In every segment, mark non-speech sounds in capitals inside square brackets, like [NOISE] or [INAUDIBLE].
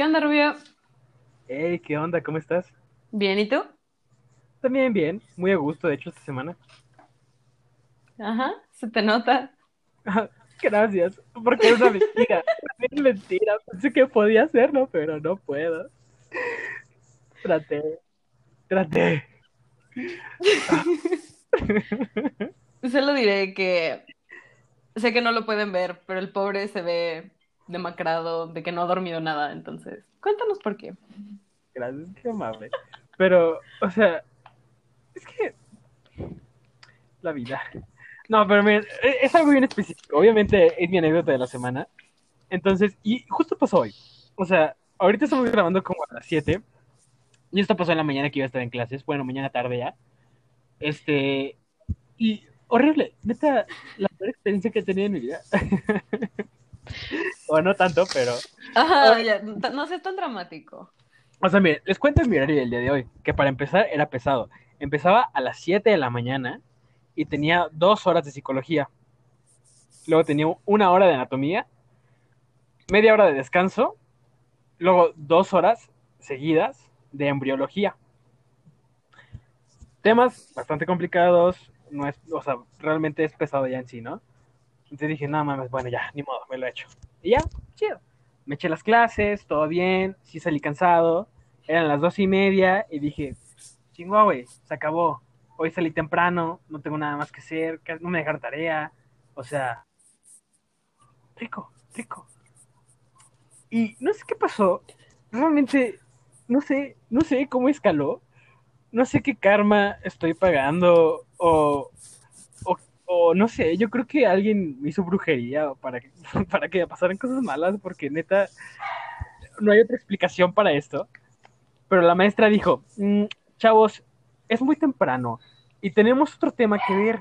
¿Qué onda, Rubio? Hey, ¿qué onda? ¿Cómo estás? Bien, ¿y tú? También bien, muy a gusto, de hecho, esta semana. Ajá, se te nota. Gracias, porque es una [LAUGHS] mentira. Es mentira, pensé que podía hacerlo, pero no puedo. Traté, traté. [LAUGHS] Solo diré que sé que no lo pueden ver, pero el pobre se ve demacrado, de que no ha dormido nada, entonces, cuéntanos por qué. Gracias, qué amable. Pero, o sea, es que la vida. No, pero miren, es algo bien específico. Obviamente es mi anécdota de la semana. Entonces, y justo pasó hoy. O sea, ahorita estamos grabando como a las 7. Y esto pasó en la mañana que iba a estar en clases. Bueno, mañana tarde ya. Este, y horrible. Neta, la peor experiencia que he tenido en mi vida. [LAUGHS] o no tanto, pero. Ajá, ya, t- no seas tan dramático. O sea, miren, les cuento mi horario del día de hoy, que para empezar era pesado. Empezaba a las 7 de la mañana y tenía dos horas de psicología. Luego tenía una hora de anatomía, media hora de descanso, luego dos horas seguidas de embriología. Temas bastante complicados, no es, o sea, realmente es pesado ya en sí, ¿no? Entonces dije, no mames, bueno, ya, ni modo, me lo he hecho. Y ya, chido. Me eché las clases, todo bien, sí salí cansado, eran las dos y media y dije, chingua, güey, se acabó. Hoy salí temprano, no tengo nada más que hacer, no me dejaron tarea, o sea, rico, rico. Y no sé qué pasó, realmente, no sé, no sé cómo escaló, no sé qué karma estoy pagando o, o, no sé, yo creo que alguien hizo brujería para que, [LAUGHS] para que pasaran cosas malas, porque neta, no hay otra explicación para esto. Pero la maestra dijo, "Mm, chavos, es muy temprano y tenemos otro tema que ver.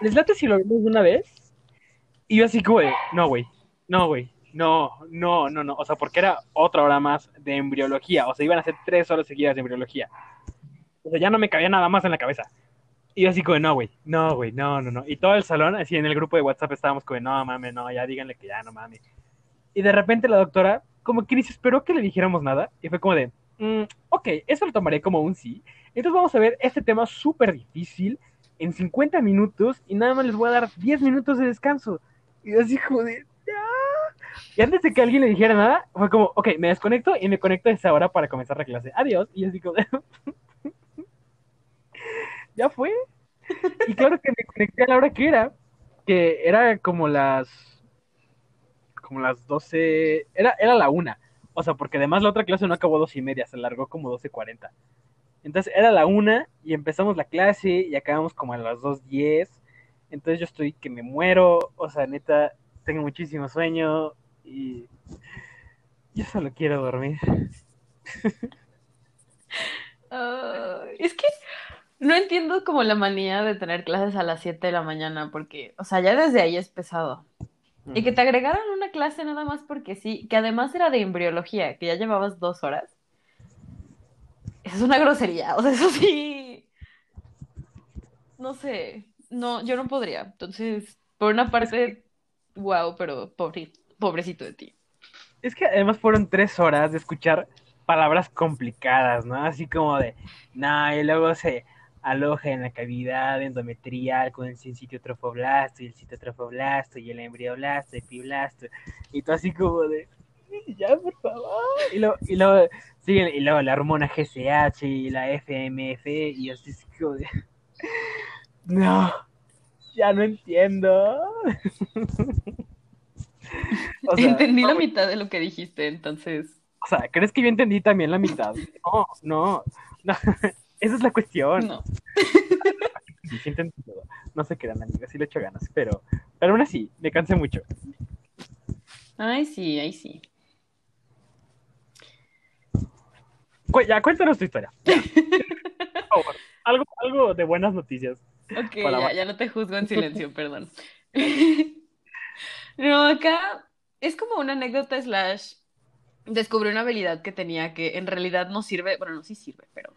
¿Les late si lo vemos una vez? Y yo así de, no, güey, no, güey, no, no, no, no. O sea, porque era otra hora más de embriología. O sea, iban a ser tres horas seguidas de embriología. O sea, ya no me cabía nada más en la cabeza. Y yo así como, no, güey, no, güey, no, no, no. Y todo el salón, así en el grupo de WhatsApp estábamos como, no, mames, no, ya díganle que ya, no mames. Y de repente la doctora, como que ni esperó que le dijéramos nada. Y fue como de, "Mm, ok, eso lo tomaré como un sí. Entonces vamos a ver este tema súper difícil en 50 minutos y nada más les voy a dar 10 minutos de descanso. Y yo así como de, "Ah". Y antes de que alguien le dijera nada, fue como, ok, me desconecto y me conecto a esa hora para comenzar la clase. Adiós. Y así como de, [LAUGHS] ya fue. Y claro que me conecté a la hora que era, que era como las, como las 12, era, era la una. O sea, porque además la otra clase no acabó dos y media, se largó como 12.40. Entonces era la una y empezamos la clase y acabamos como a las 2.10. Entonces yo estoy que me muero, o sea, neta, tengo muchísimo sueño y yo solo quiero dormir. [LAUGHS] Es que no entiendo como la manía de tener clases a las 7 de la mañana, porque, o sea, ya desde ahí es pesado. Y que te agregaran una clase nada más porque sí, que además era de embriología, que ya llevabas dos horas. Eso es una grosería, o sea, eso sí. No sé, no, yo no podría. Entonces, por una parte, wow, pero pobre, pobrecito de ti. Es que además fueron tres horas de escuchar palabras complicadas, ¿no? Así como de, no, y luego se aloja en la cavidad endometrial con el sitio trofoblasto y el citotrofoblasto y el embrioblasto y fiblasto. Y tú así como de, ya, por favor. Y luego, y luego siguen, y luego la hormona GCH y la FMF y así como de, no, ya no entiendo. [LAUGHS] O sea, Entendí no, la mitad de lo que dijiste, entonces. O sea, ¿crees que yo entendí también la mitad? No, no, [LAUGHS] no. Esa es la cuestión. No. [LAUGHS] Sí entendí todo. No se quedan, amigas, sí le echo ganas, pero, pero aún así, me cansé mucho. Ay, sí, ay, sí. Cu- ya, cuéntanos tu historia. Ya. [LAUGHS] Por favor. Algo, algo de buenas noticias. Ok, ya, ya no te juzgo en silencio, [LAUGHS] perdón. No, acá es como una anécdota slash descubrí una habilidad que tenía que en realidad no sirve, bueno, no sí sirve, pero.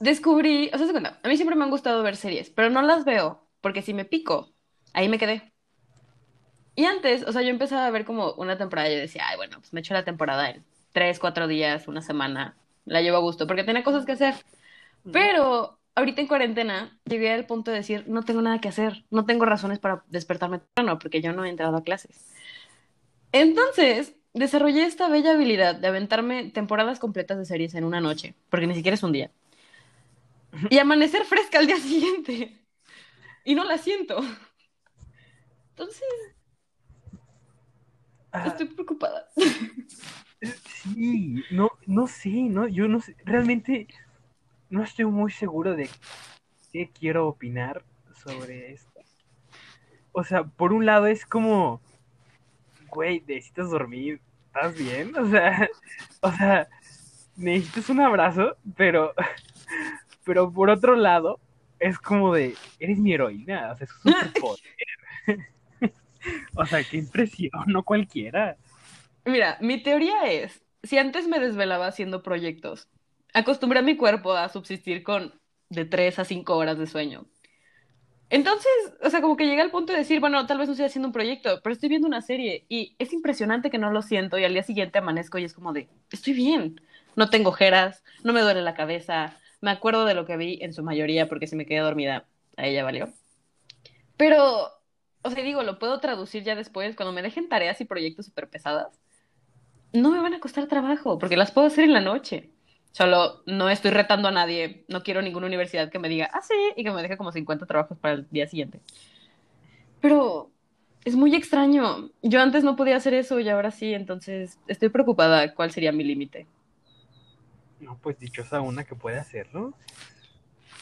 Descubrí, o sea, se cuenta, a mí siempre me han gustado ver series, pero no las veo, porque si me pico, ahí me quedé. Y antes, o sea, yo empezaba a ver como una temporada y yo decía, ay, bueno, pues me echo la temporada en tres, cuatro días, una semana, la llevo a gusto, porque tenía cosas que hacer. Pero ahorita en cuarentena llegué al punto de decir, no tengo nada que hacer, no tengo razones para despertarme temprano, porque yo no he entrado a clases. Entonces, desarrollé esta bella habilidad de aventarme temporadas completas de series en una noche, porque ni siquiera es un día. Y amanecer fresca al día siguiente. Y no la siento. Entonces, Ah, estoy preocupada. sí, no, no sé, no, yo no sé, realmente no estoy muy seguro de qué quiero opinar sobre esto. O sea, por un lado es como, güey, necesitas dormir, ¿estás bien? O sea, o sea, necesitas un abrazo, pero, pero por otro lado es como de, eres mi heroína, o sea, es un superpoder. [LAUGHS] O sea, qué impresión, no cualquiera. Mira, mi teoría es, si antes me desvelaba haciendo proyectos, acostumbré a mi cuerpo a subsistir con de 3 a 5 horas de sueño. Entonces, o sea, como que llegué al punto de decir, bueno, tal vez no estoy haciendo un proyecto, pero estoy viendo una serie y es impresionante que no lo siento y al día siguiente amanezco y es como de, estoy bien, no tengo ojeras, no me duele la cabeza, me acuerdo de lo que vi en su mayoría porque si me quedé dormida, a ella valió. Pero, o sea, digo, lo puedo traducir ya después, cuando me dejen tareas y proyectos súper pesadas, no me van a costar trabajo porque las puedo hacer en la noche. Solo no estoy retando a nadie, no quiero ninguna universidad que me diga, ah, sí, y que me deje como 50 trabajos para el día siguiente. Pero es muy extraño. Yo antes no podía hacer eso y ahora sí, entonces estoy preocupada cuál sería mi límite. No, pues dichosa una que puede hacerlo.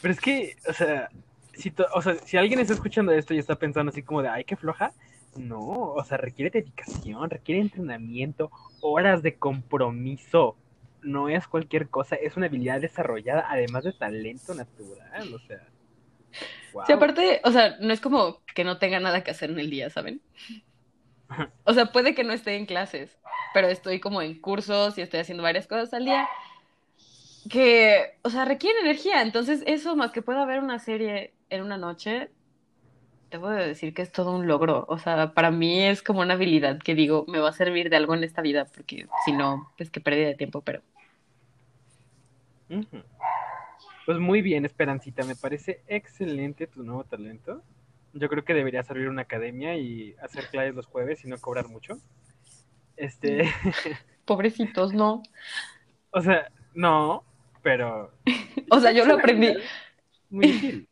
Pero es que, o sea, si, o sea, si alguien está escuchando esto y está pensando así como de, ay, qué floja, no, o sea, requiere dedicación, requiere entrenamiento, horas de compromiso. No es cualquier cosa, es una habilidad desarrollada, además de talento natural, o sea. Wow. Sí, aparte, o sea, no es como que no tenga nada que hacer en el día, ¿saben? [LAUGHS] O sea, puede que no esté en clases, pero estoy como en cursos y estoy haciendo varias cosas al día que, o sea, requieren energía. Entonces, eso más que pueda ver una serie en una noche, debo de decir que es todo un logro. O sea, para mí es como una habilidad que digo, me va a servir de algo en esta vida, porque si no, pues qué pérdida de tiempo, pero. Pues muy bien, Esperancita, me parece excelente tu nuevo talento. Yo creo que deberías abrir una academia y hacer clases los jueves y no cobrar mucho. Este, [LAUGHS] pobrecitos, no. o sea, no, pero [LAUGHS] O sea, yo lo aprendí. [LAUGHS] muy útil.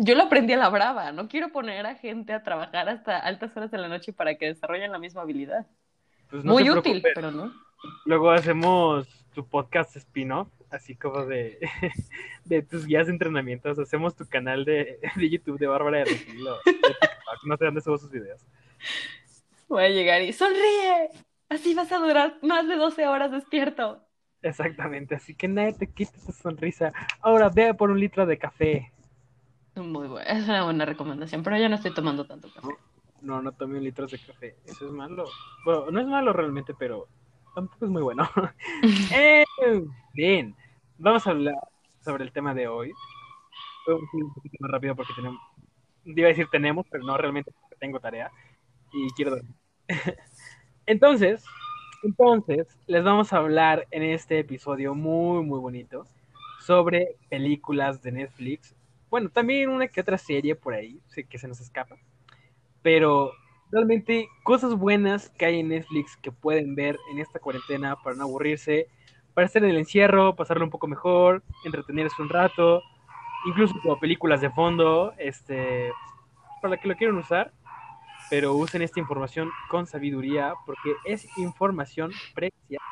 Yo lo aprendí a la brava. No quiero poner a gente a trabajar hasta altas horas de la noche para que desarrollen la misma habilidad. Pues no Muy útil, pero no. Luego hacemos tu podcast spin-off, así como de, [LAUGHS] de tus guías de entrenamientos. Hacemos tu canal de, de YouTube de Bárbara de Regil o de TikTok. No sé dónde subo sus videos. Voy a llegar y sonríe. Así vas a durar más de 12 horas despierto. Exactamente, así que nadie te quite esa sonrisa. Ahora ve por un litro de café. Muy buena, es una buena recomendación, pero ya no estoy tomando tanto café. No, no tome un litro de café. Eso es malo. Bueno, no es malo realmente, pero tampoco es muy bueno. [LAUGHS] Eh, bien, vamos a hablar sobre el tema de hoy. Un poquito más rápido porque tenemos. Iba a decir tenemos, pero no realmente tengo tarea y quiero dormir. [LAUGHS] Entonces, entonces, les vamos a hablar en este episodio muy, muy bonito sobre películas de Netflix. Bueno, también una que otra serie por ahí, que se nos escapa. Pero realmente cosas buenas que hay en Netflix que pueden ver en esta cuarentena para no aburrirse, para estar en el encierro, pasarlo un poco mejor, entretenerse un rato, incluso como películas de fondo, este, para que lo quieran usar, pero usen esta información con sabiduría porque es información preciada.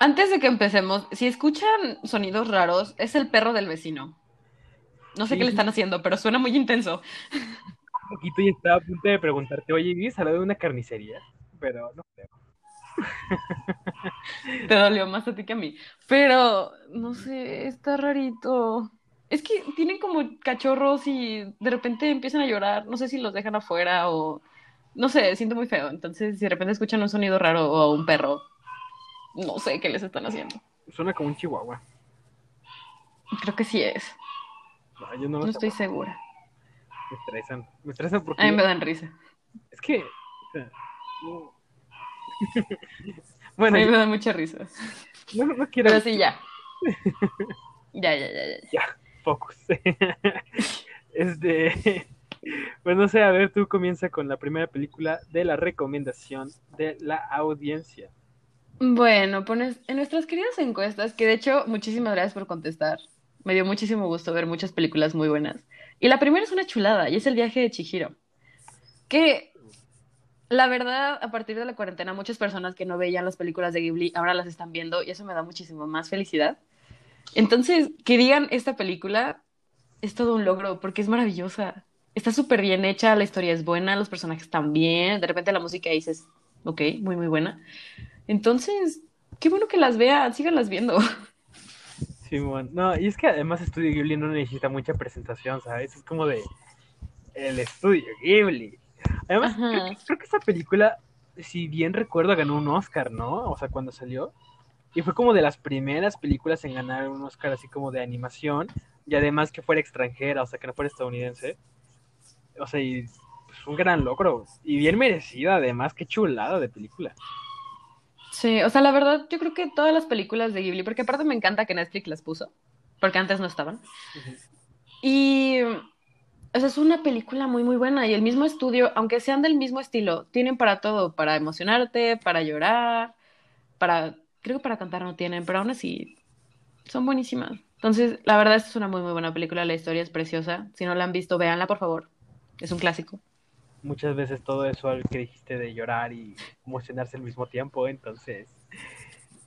Antes de que empecemos, si escuchan sonidos raros, es el perro del vecino. No sé Sí. qué le están haciendo, pero suena muy intenso. Un poquito y estaba a punto de preguntarte, oye, ¿vives al lado de una carnicería? Pero no creo. [LAUGHS] Te dolió más a ti que a mí. Pero, no sé, está rarito. Es que tienen como cachorros y de repente empiezan a llorar. No sé si los dejan afuera o... No sé, siento muy feo. Entonces, si de repente escuchan un sonido raro o un perro, no sé qué les están haciendo. Suena como un chihuahua. Creo que sí es. No, yo no lo No estoy segura. Me estresan. Me estresan porque A mí me dan risa. Es que. [LAUGHS] bueno, A mí me da mucha risa. no, no quiero. Pero sí, ya. [LAUGHS] Ya, ya, ya, ya. Ya, focus. [LAUGHS] este. Pues no sé, a ver, tú comienza con la primera película de la recomendación de la audiencia. Bueno, pones en nuestras queridas encuestas, que de hecho, muchísimas gracias por contestar. Me dio muchísimo gusto ver muchas películas muy buenas. Y la primera es una chulada, y es El viaje de Chihiro. Que, la verdad, a partir de la cuarentena, muchas personas que no veían las películas de Ghibli ahora las están viendo, y eso me da muchísimo más felicidad. Entonces, que digan esta película es todo un logro, porque es maravillosa. Está súper bien hecha, la historia es buena, los personajes están bien, de repente la música dices, ok, muy, muy buena. Entonces, qué bueno que las vean, síganlas viendo. [LAUGHS] Simón. No, y es que además Estudio Ghibli no necesita mucha presentación, ¿sabes? Es como de. El Estudio Ghibli. Además, Ajá. creo que, creo que esta película, si bien recuerdo, ganó un Oscar, ¿no? O sea, cuando salió. Y fue como de las primeras películas en ganar un Oscar así como de animación. Y además que fuera extranjera, o sea, que no fuera estadounidense. O sea, y pues, un gran logro. Y bien merecida, además, qué chulada de película. Sí, o sea, la verdad, yo creo que todas las películas de Ghibli, porque aparte me encanta que Netflix las puso, porque antes no estaban. Y, o sea, es una película muy, muy buena. Y el mismo estudio, aunque sean del mismo estilo, tienen para todo, para emocionarte, para llorar, para, creo que para cantar no tienen, pero aún así son buenísimas. Entonces, la verdad, esta es una muy, muy buena película. La historia es preciosa. Si no la han visto, véanla, por favor. Es un clásico. Muchas veces todo eso que dijiste de llorar y emocionarse al mismo tiempo, entonces...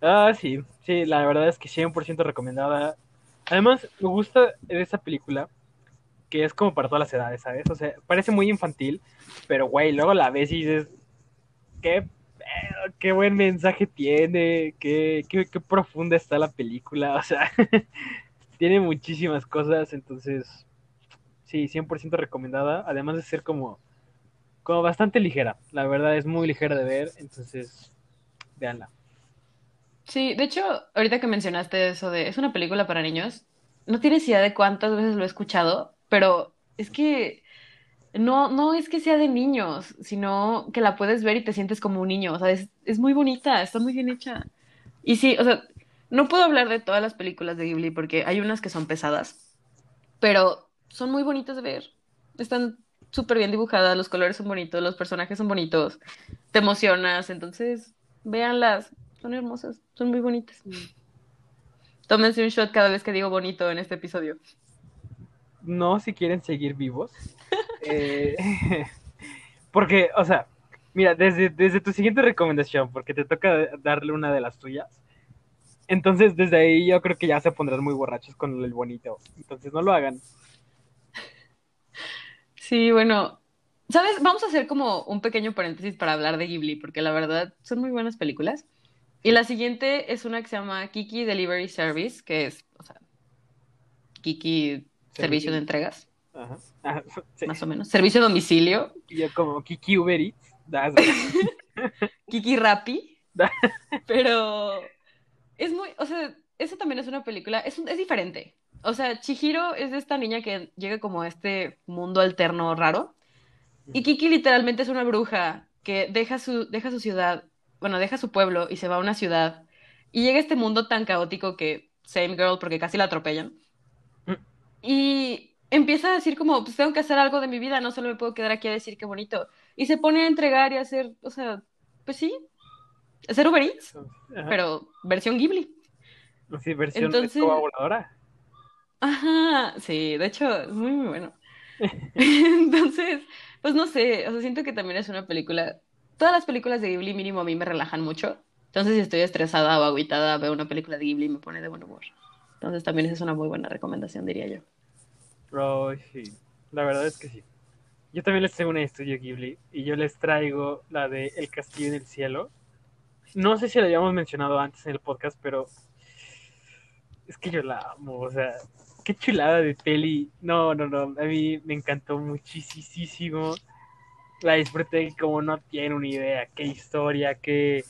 Ah, sí, sí, la verdad es que 100% recomendada. Además, me gusta esa película que es como para todas las edades, ¿sabes? O sea, parece muy infantil, pero güey, luego la ves y dices, qué, qué buen mensaje tiene, qué, qué, qué profunda está la película, [LAUGHS] o sea, tiene muchísimas cosas, entonces, sí, 100% recomendada, además de ser como como bastante ligera. La verdad es muy ligera de ver, entonces véanla. Sí, de hecho, ahorita que mencionaste eso de, es una película para niños, no tienes idea de cuántas veces lo he escuchado, pero es que no, no es que sea de niños, sino que la puedes ver y te sientes como un niño, o sea, es, es muy bonita, está muy bien hecha. Y sí, o sea, no puedo hablar de todas las películas de Ghibli porque hay unas que son pesadas, pero son muy bonitas de ver. Están súper bien dibujadas, los colores son bonitos, los personajes son bonitos, te emocionas, entonces véanlas, son hermosas, son muy bonitas. Tómense un shot cada vez que digo bonito en este episodio. No si quieren seguir vivos. [LAUGHS] Eh, [LAUGHS] porque, o sea, mira, desde, desde tu siguiente recomendación, porque te toca darle una de las tuyas. Entonces, desde ahí yo creo que ya se pondrán muy borrachos con el bonito. Entonces, no lo hagan. Sí, bueno, ¿sabes? Vamos a hacer como un pequeño paréntesis para hablar de Ghibli, porque la verdad son muy buenas películas. Y la siguiente es una que se llama Kiki Delivery Service, que es, o sea, Kiki Servicio de Entregas, Ajá. Ajá, [LAUGHS] sí. más o menos. Servicio a domicilio, Y yo como Kiki Uber Eats. das- [LAUGHS] Kiki Rappi, [LAUGHS] pero es muy, o sea, esa también es una película, es, un- es diferente. O sea, Chihiro es esta niña que llega como a este mundo alterno raro. Y Kiki literalmente es una bruja que deja su, deja su ciudad, bueno, deja su pueblo y se va a una ciudad. Y llega a este mundo tan caótico que, same girl, porque casi la atropellan. Mm. Y empieza a decir como, pues tengo que hacer algo de mi vida, no solo me puedo quedar aquí a decir qué bonito. Y se pone a entregar y a hacer, o sea, pues sí, hacer Uber Eats, pero versión Ghibli. Sí, versión Entonces- escoba voladora. Ajá, sí, de hecho, es muy, muy bueno. [LAUGHS] Entonces, pues no sé, o sea, siento que también es una película. Todas las películas de Ghibli mínimo a mí me relajan mucho. Entonces, si estoy estresada o agüitada, veo una película de Ghibli y me pone de buen humor. Entonces, también esa es una muy buena recomendación, diría yo. Oh, sí. La verdad es que sí. Yo también les tengo una de estudio Ghibli y yo les traigo la de El Castillo en el Cielo. No sé si la habíamos mencionado antes en el podcast, pero es que yo la amo, o sea, qué chulada de peli. No, no, no, a mí me encantó muchísimo. La disfruté como no tienen una idea, qué historia, qué,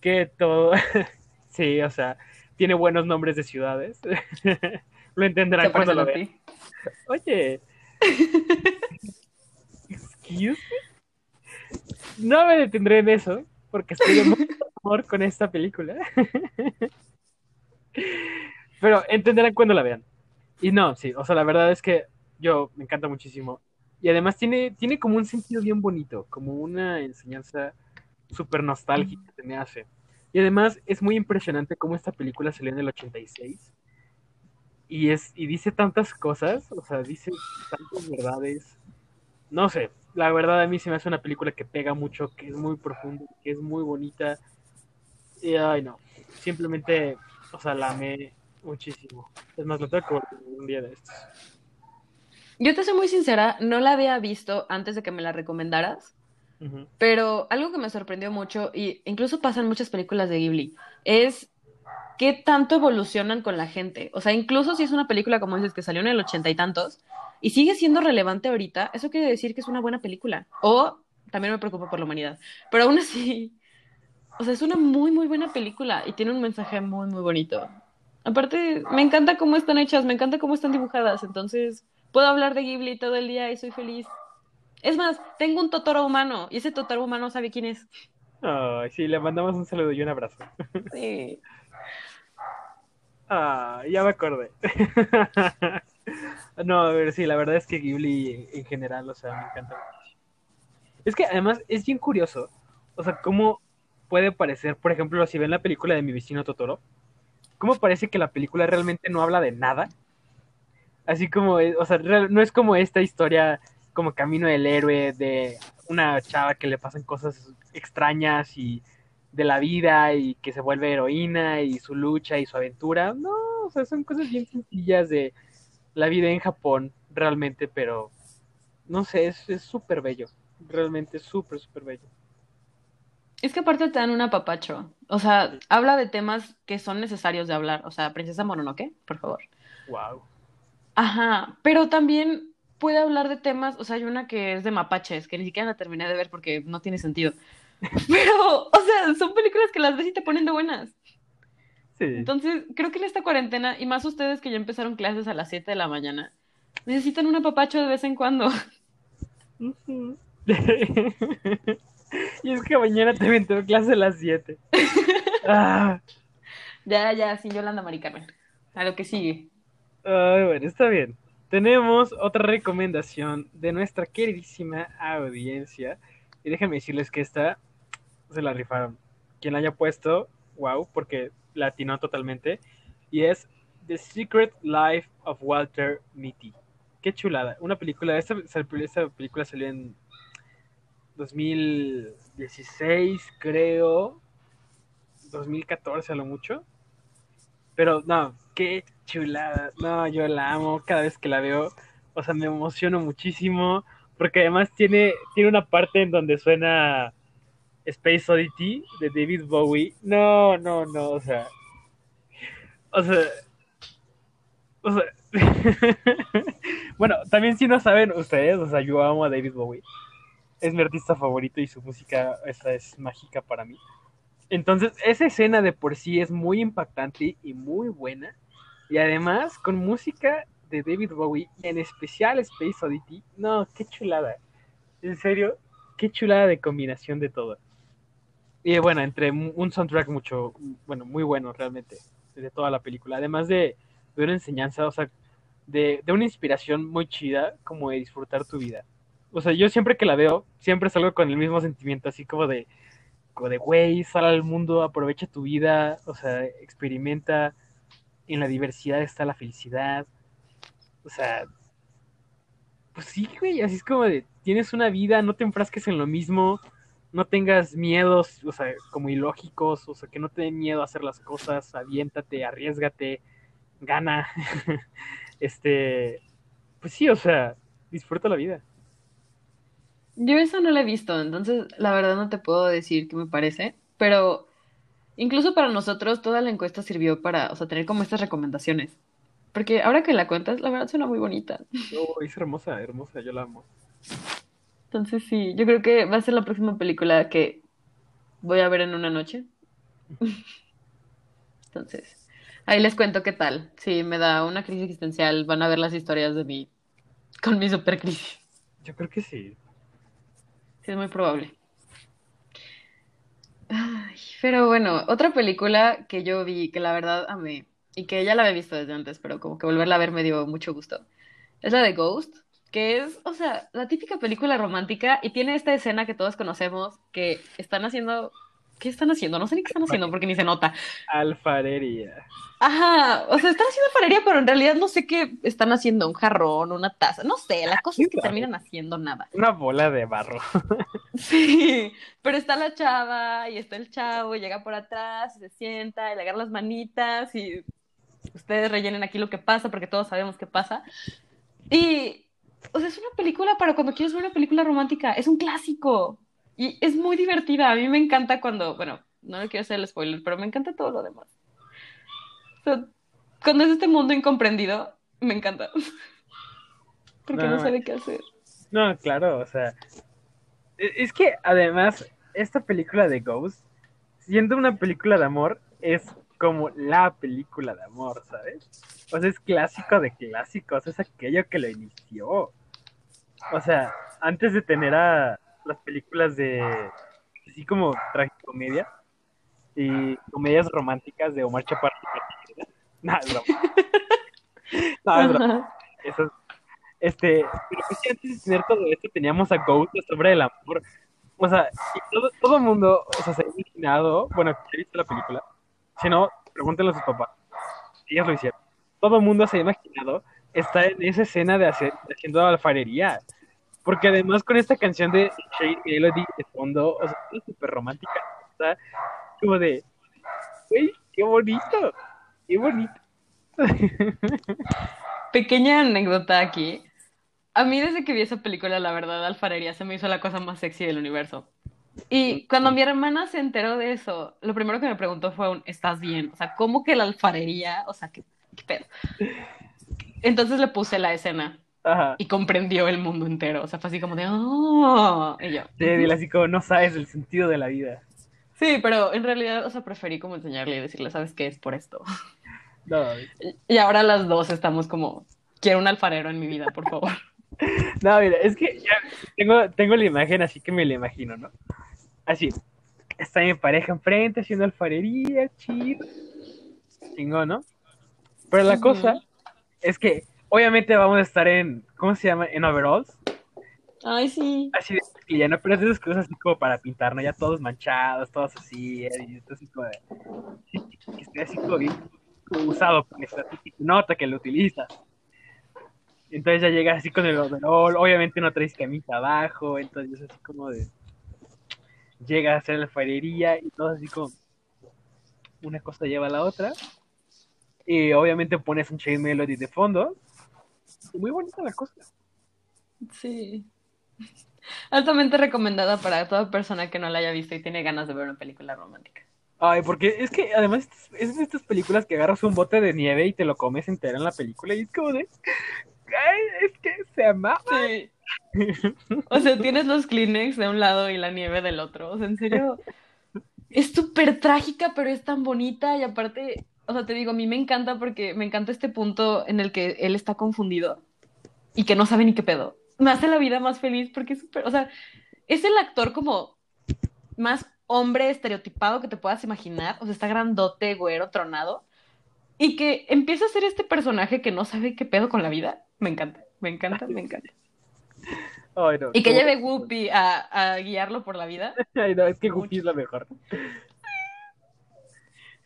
qué todo. [LAUGHS] sí, o sea, tiene buenos nombres de ciudades. [LAUGHS] Lo entenderán cuando lo vean. Oye. Excuse me? no me detendré en eso, porque estoy de mucho [LAUGHS] amor con esta película. Pero entenderán cuando la vean. Y no, sí, o sea, la verdad es que yo me encanta muchísimo. Y además tiene, tiene como un sentido bien bonito, como una enseñanza súper nostálgica que me hace. Y además es muy impresionante cómo esta película salió en el 86. Y, es, y dice tantas cosas, o sea, dice tantas verdades. No sé, la verdad a mí se me hace una película que pega mucho, que es muy profunda, que es muy bonita. Y ay no, simplemente, o sea, la amé muchísimo. Es más, lo tengo un día de estos. Yo te soy muy sincera, no la había visto antes de que me la recomendaras, pero algo que me sorprendió mucho, y incluso pasa en muchas películas de Ghibli, es qué tanto evolucionan con la gente. O sea, incluso si es una película, como dices, que salió en el ochenta y tantos, y sigue siendo relevante ahorita, eso quiere decir que es una buena película. O también me preocupa por la humanidad. Pero aún así, o sea, es una muy, muy buena película y tiene un mensaje muy, muy bonito. Aparte, me encanta cómo están hechas, me encanta cómo están dibujadas, entonces puedo hablar de Ghibli todo el día y soy feliz. Es más, tengo un Totoro humano y ese Totoro humano sabe quién es. Ay, sí, le mandamos un saludo y un abrazo. Sí. [LAUGHS] Ah, ya me acordé. [LAUGHS] No, a ver, sí, la verdad es que Ghibli en general, o sea, me encanta mucho. Es que además es bien curioso, o sea, cómo puede parecer, por ejemplo, si ven la película de mi vecino Totoro, cómo parece que la película realmente no habla de nada. Así como, es- o sea, no es como esta historia como Camino del Héroe de una chava que le pasan cosas extrañas y de la vida y que se vuelve heroína y su lucha y su aventura. No, o sea, son cosas bien sencillas de la vida en Japón, realmente, pero no sé, es súper bello. Realmente súper, súper bello. Es que aparte te dan un apapacho. O sea, habla de temas que son necesarios de hablar. O sea, Princesa Mononoke, por favor. Wow. Ajá, pero también puede hablar de temas, o sea, hay una que es de mapaches, que ni siquiera la terminé de ver porque no tiene sentido. [LAUGHS] Pero, o sea, son películas que las ves y te ponen de buenas. Sí. Entonces, creo que en esta cuarentena, y más ustedes que ya empezaron clases a las 7 de la mañana, necesitan un apapacho de vez en cuando. Ujú. [LAUGHS] y es que mañana también tengo clase a las 7. Ah, Ya, ya, sin Yolanda Mari Carmen. A lo que sigue. ay, bueno, está bien. Tenemos otra recomendación de nuestra queridísima audiencia. Y déjenme decirles que esta se la rifaron. Quien la haya puesto, wow, porque la atinó totalmente. Y es The Secret Life of Walter Mitty. Qué chulada. Una película, esta, esta película salió en 2016, creo. 2014 a lo mucho. Pero no, qué chulada. No, yo la amo cada vez que la veo. O sea, me emociono muchísimo. Porque además tiene, tiene una parte en donde suena Space Oddity de David Bowie. No, no, no, o sea. O sea. O sea. [LAUGHS] bueno, también si no saben ustedes, o sea, yo amo a David Bowie. Es mi artista favorito y su música esa es mágica para mí. Entonces, esa escena de por sí es muy impactante y muy buena. Y además, con música de David Bowie, en especial Space Oddity, no, qué chulada. En serio, qué chulada de combinación de todo. Y bueno, entre un soundtrack mucho, bueno, muy bueno realmente, de toda la película. Además de, de una enseñanza, o sea, de, de, una inspiración muy chida, como de disfrutar tu vida. O sea, yo siempre que la veo, siempre salgo con el mismo sentimiento, así como de, como de, güey, sal al mundo, aprovecha tu vida, o sea, experimenta, en la diversidad está la felicidad. O sea, pues sí, güey, así es como de, tienes una vida, no te enfrasques en lo mismo, no tengas miedos, o sea, como ilógicos, o sea, que no te den miedo a hacer las cosas, aviéntate, arriesgate, gana. [LAUGHS] este, pues sí, o sea, disfruta la vida. Yo eso no lo he visto, entonces la verdad no te puedo decir qué me parece, pero incluso para nosotros toda la encuesta sirvió para, o sea, tener como estas recomendaciones. Porque ahora que la cuentas, la verdad suena muy bonita. Oh, es hermosa, hermosa, yo la amo. Entonces sí, yo creo que va a ser la próxima película que voy a ver en una noche. [LAUGHS] Entonces, ahí les cuento qué tal. Si me da una crisis existencial, van a ver las historias de mí con mi super crisis. Yo creo que sí. Es muy probable. Ay, pero bueno, otra película que yo vi, que la verdad amé, y que ya la había visto desde antes, pero como que volverla a ver me dio mucho gusto, es la de Ghost, que es, o sea, la típica película romántica y tiene esta escena que todos conocemos, que están haciendo, ¿qué están haciendo? No sé ni qué están haciendo porque ni se nota. Alfarería. Ajá, o sea, están haciendo alfarería, pero en realidad no sé qué están haciendo, un jarrón, una taza, no sé, la cosa es que terminan haciendo nada. Una bola de barro. [LAUGHS] Sí, pero está la chava y está el chavo y llega por atrás y se sienta y le agarra las manitas y ustedes rellenen aquí lo que pasa porque todos sabemos qué pasa. Y, o sea, es una película para cuando quieres ver una película romántica, es un clásico y es muy divertida. A mí me encanta cuando, bueno, no le quiero hacer el spoiler, pero me encanta todo lo demás. O sea, cuando es este mundo incomprendido, me encanta. [LAUGHS] Porque no, No, sabe qué hacer. No, claro, o sea. e- Es que además, esta película de Ghost, siendo una película de amor, es como la película de amor, ¿sabes? O sea, es clásico de clásicos, es aquello que lo inició. O sea, antes de tener a las películas de así como tragicomedia y comedias románticas de Omar Chaparro. No, [LAUGHS] es broma. No, es broma. Esas- este, pero es que antes de tener todo esto teníamos a Ghost sobre el amor. O sea, y todo, todo el mundo, o sea, se ha imaginado, bueno, que he visto la película. Si no, pregúntenle a sus papás. Ellos lo hicieron. Todo el mundo se ha imaginado estar en esa escena de hacer, haciendo alfarería. Porque además con esta canción de Shane Melody de fondo, o sea, es súper romántica. O sea, como de, ¡Uy, qué bonito! ¡Qué bonito! [LAUGHS] Pequeña anécdota aquí. A mí desde que vi esa película, la verdad, alfarería se me hizo la cosa más sexy del universo. Y cuando mi hermana se enteró de eso, lo primero que me preguntó fue un, ¿estás bien? O sea, ¿cómo que la alfarería? O sea, ¿qué, qué pedo? Entonces le puse la escena Ajá. y comprendió el mundo entero. O sea, fue así como de, ¡oh! Y yo, Sí, dile así como, no sabes el sentido de la vida. sí, pero en realidad, o sea, preferí como enseñarle y decirle, ¿sabes qué es por esto? [LAUGHS] No, Y ahora las dos estamos como, quiero un alfarero en mi vida, por favor. [LAUGHS] no, mira, es que ya tengo, tengo la imagen así que me la imagino, ¿no? Así, está mi pareja enfrente haciendo alfarería, chido, chingón, ¿no? Pero la cosa es que obviamente vamos a estar en, ¿cómo se llama? En overalls, Ay, sí. así de mezclilla, Pero es de esas cosas así como para pintar, ¿no? Ya todos manchados, todos así, eh, y esto así como de, que esté así como bien usado, pues, que nota que lo utilizas. Entonces ya llegas así con el overall, obviamente no traes camisa abajo, entonces así como de, llegas a hacer la alfarería y todo así como, una cosa lleva a la otra, y obviamente pones un chain melody de fondo, muy bonita la cosa. Sí. [LAUGHS] Altamente recomendada para toda persona que no la haya visto y tiene ganas de ver una película romántica. Ay, porque es que además es- de estas películas que agarras un bote de nieve y te lo comes entero en la película y es como de, ay, es que se ama. Sí. [LAUGHS] O sea, tienes los Kleenex de un lado y la nieve del otro. O sea, en serio, es súper trágica, pero es tan bonita y aparte, o sea, te digo, a mí me encanta porque me encanta este punto en el que él está confundido y que no sabe ni qué pedo. Me hace la vida más feliz porque es súper, o sea, es el actor como más hombre estereotipado que te puedas imaginar. O sea, está grandote, güero, tronado. Y que empieza a ser este personaje que no sabe qué pedo con la vida. Me encanta, me encanta, me encanta. No. Y que como- lleve Whoopi a, a guiarlo por la vida. [LAUGHS] Ay, no, es que Guppy es la mejor. [LAUGHS]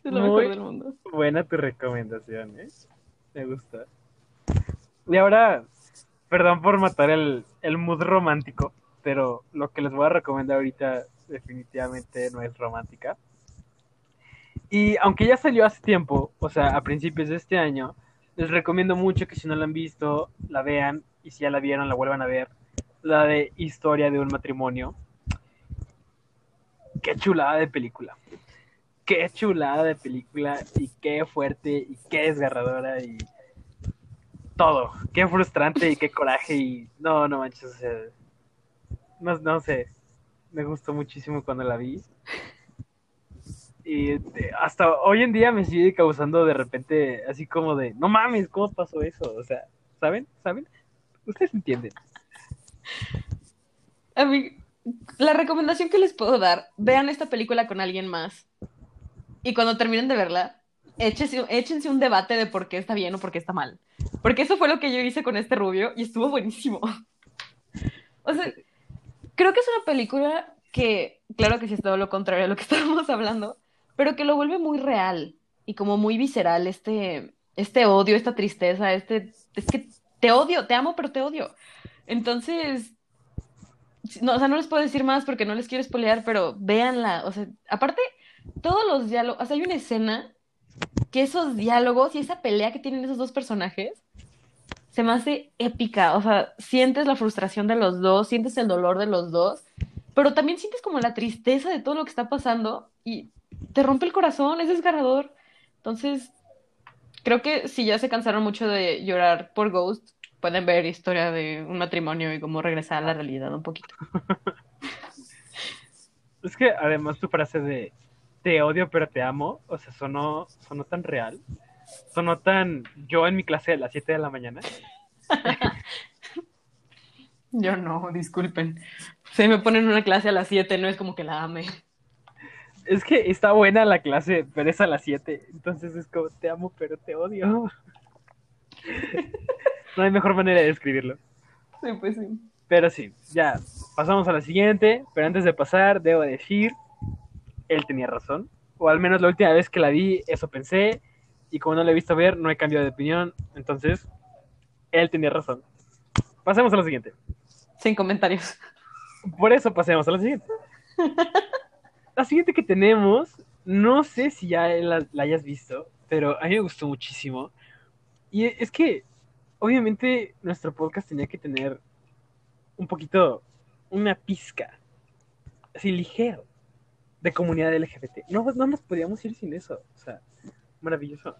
Es lo Muy- mejor del mundo. Buena tu recomendación, ¿eh? Me gusta. Y ahora, perdón por matar el, el mood romántico, pero lo que les voy a recomendar ahorita definitivamente no es romántica. Y aunque ya salió hace tiempo, o sea, a principios de este año, les recomiendo mucho que si no la han visto, la vean y si ya la vieron, la vuelvan a ver. La de Historia de un matrimonio. Qué chulada de película qué chulada de película y qué fuerte y qué desgarradora y todo. Qué frustrante y qué coraje y no, no manches, o sea, no, no sé, me gustó muchísimo cuando la vi. Y eh, hasta hoy en día me sigue causando de repente así como de, no mames, ¿cómo pasó eso? O sea, ¿saben? ¿Saben? Ustedes entienden. A mí, la recomendación que les puedo dar, vean esta película con alguien más. Y cuando terminen de verla, échense, un debate de por qué está bien o por qué está mal. Porque eso fue lo que yo hice con este rubio y estuvo buenísimo. [LAUGHS] O sea, creo que es una película que, claro que sí es todo lo contrario a lo que [LAUGHS] estábamos hablando, pero que lo vuelve muy real y como muy visceral este, este odio, esta tristeza, este, es que te odio, te amo, pero te odio. Entonces, no, o sea, no les puedo decir más porque no les quiero spoilear, pero véanla, o sea, aparte, todos los diálogos, o sea, hay una escena que esos diálogos y esa pelea que tienen esos dos personajes se me hace épica, o sea, sientes la frustración de los dos, sientes el dolor de los dos, pero también sientes como la tristeza de todo lo que está pasando y te rompe el corazón, es desgarrador. Entonces, creo que si ya se cansaron mucho de llorar por Ghost, pueden ver historia de un matrimonio y cómo regresar a la realidad un poquito. [LAUGHS] Es que además tu frase de te odio pero te amo, o sea, sonó, sonó tan real, sonó tan yo en mi clase a las 7 de la mañana. [LAUGHS] yo no, disculpen. Se me ponen una clase a las 7, no es como que la ame. Es que está buena la clase, pero es a las 7, entonces es como te amo pero te odio. [LAUGHS] No hay mejor manera de describirlo. Sí, pues sí. Pero sí, ya, pasamos a la siguiente, pero antes de pasar, debo decir, él tenía razón, o al menos la última vez que la vi, eso pensé, y como no la he visto ver, no he cambiado de opinión, entonces, él tenía razón. Pasemos a la siguiente. Sin comentarios. Por eso pasemos a la siguiente. [LAUGHS] La siguiente que tenemos, no sé si ya la, la hayas visto, pero a mí me gustó muchísimo. Y es que obviamente nuestro podcast tenía que tener un poquito, una pizca, así ligero, de comunidad LGBT. No, no nos podíamos ir sin eso. O sea, maravilloso.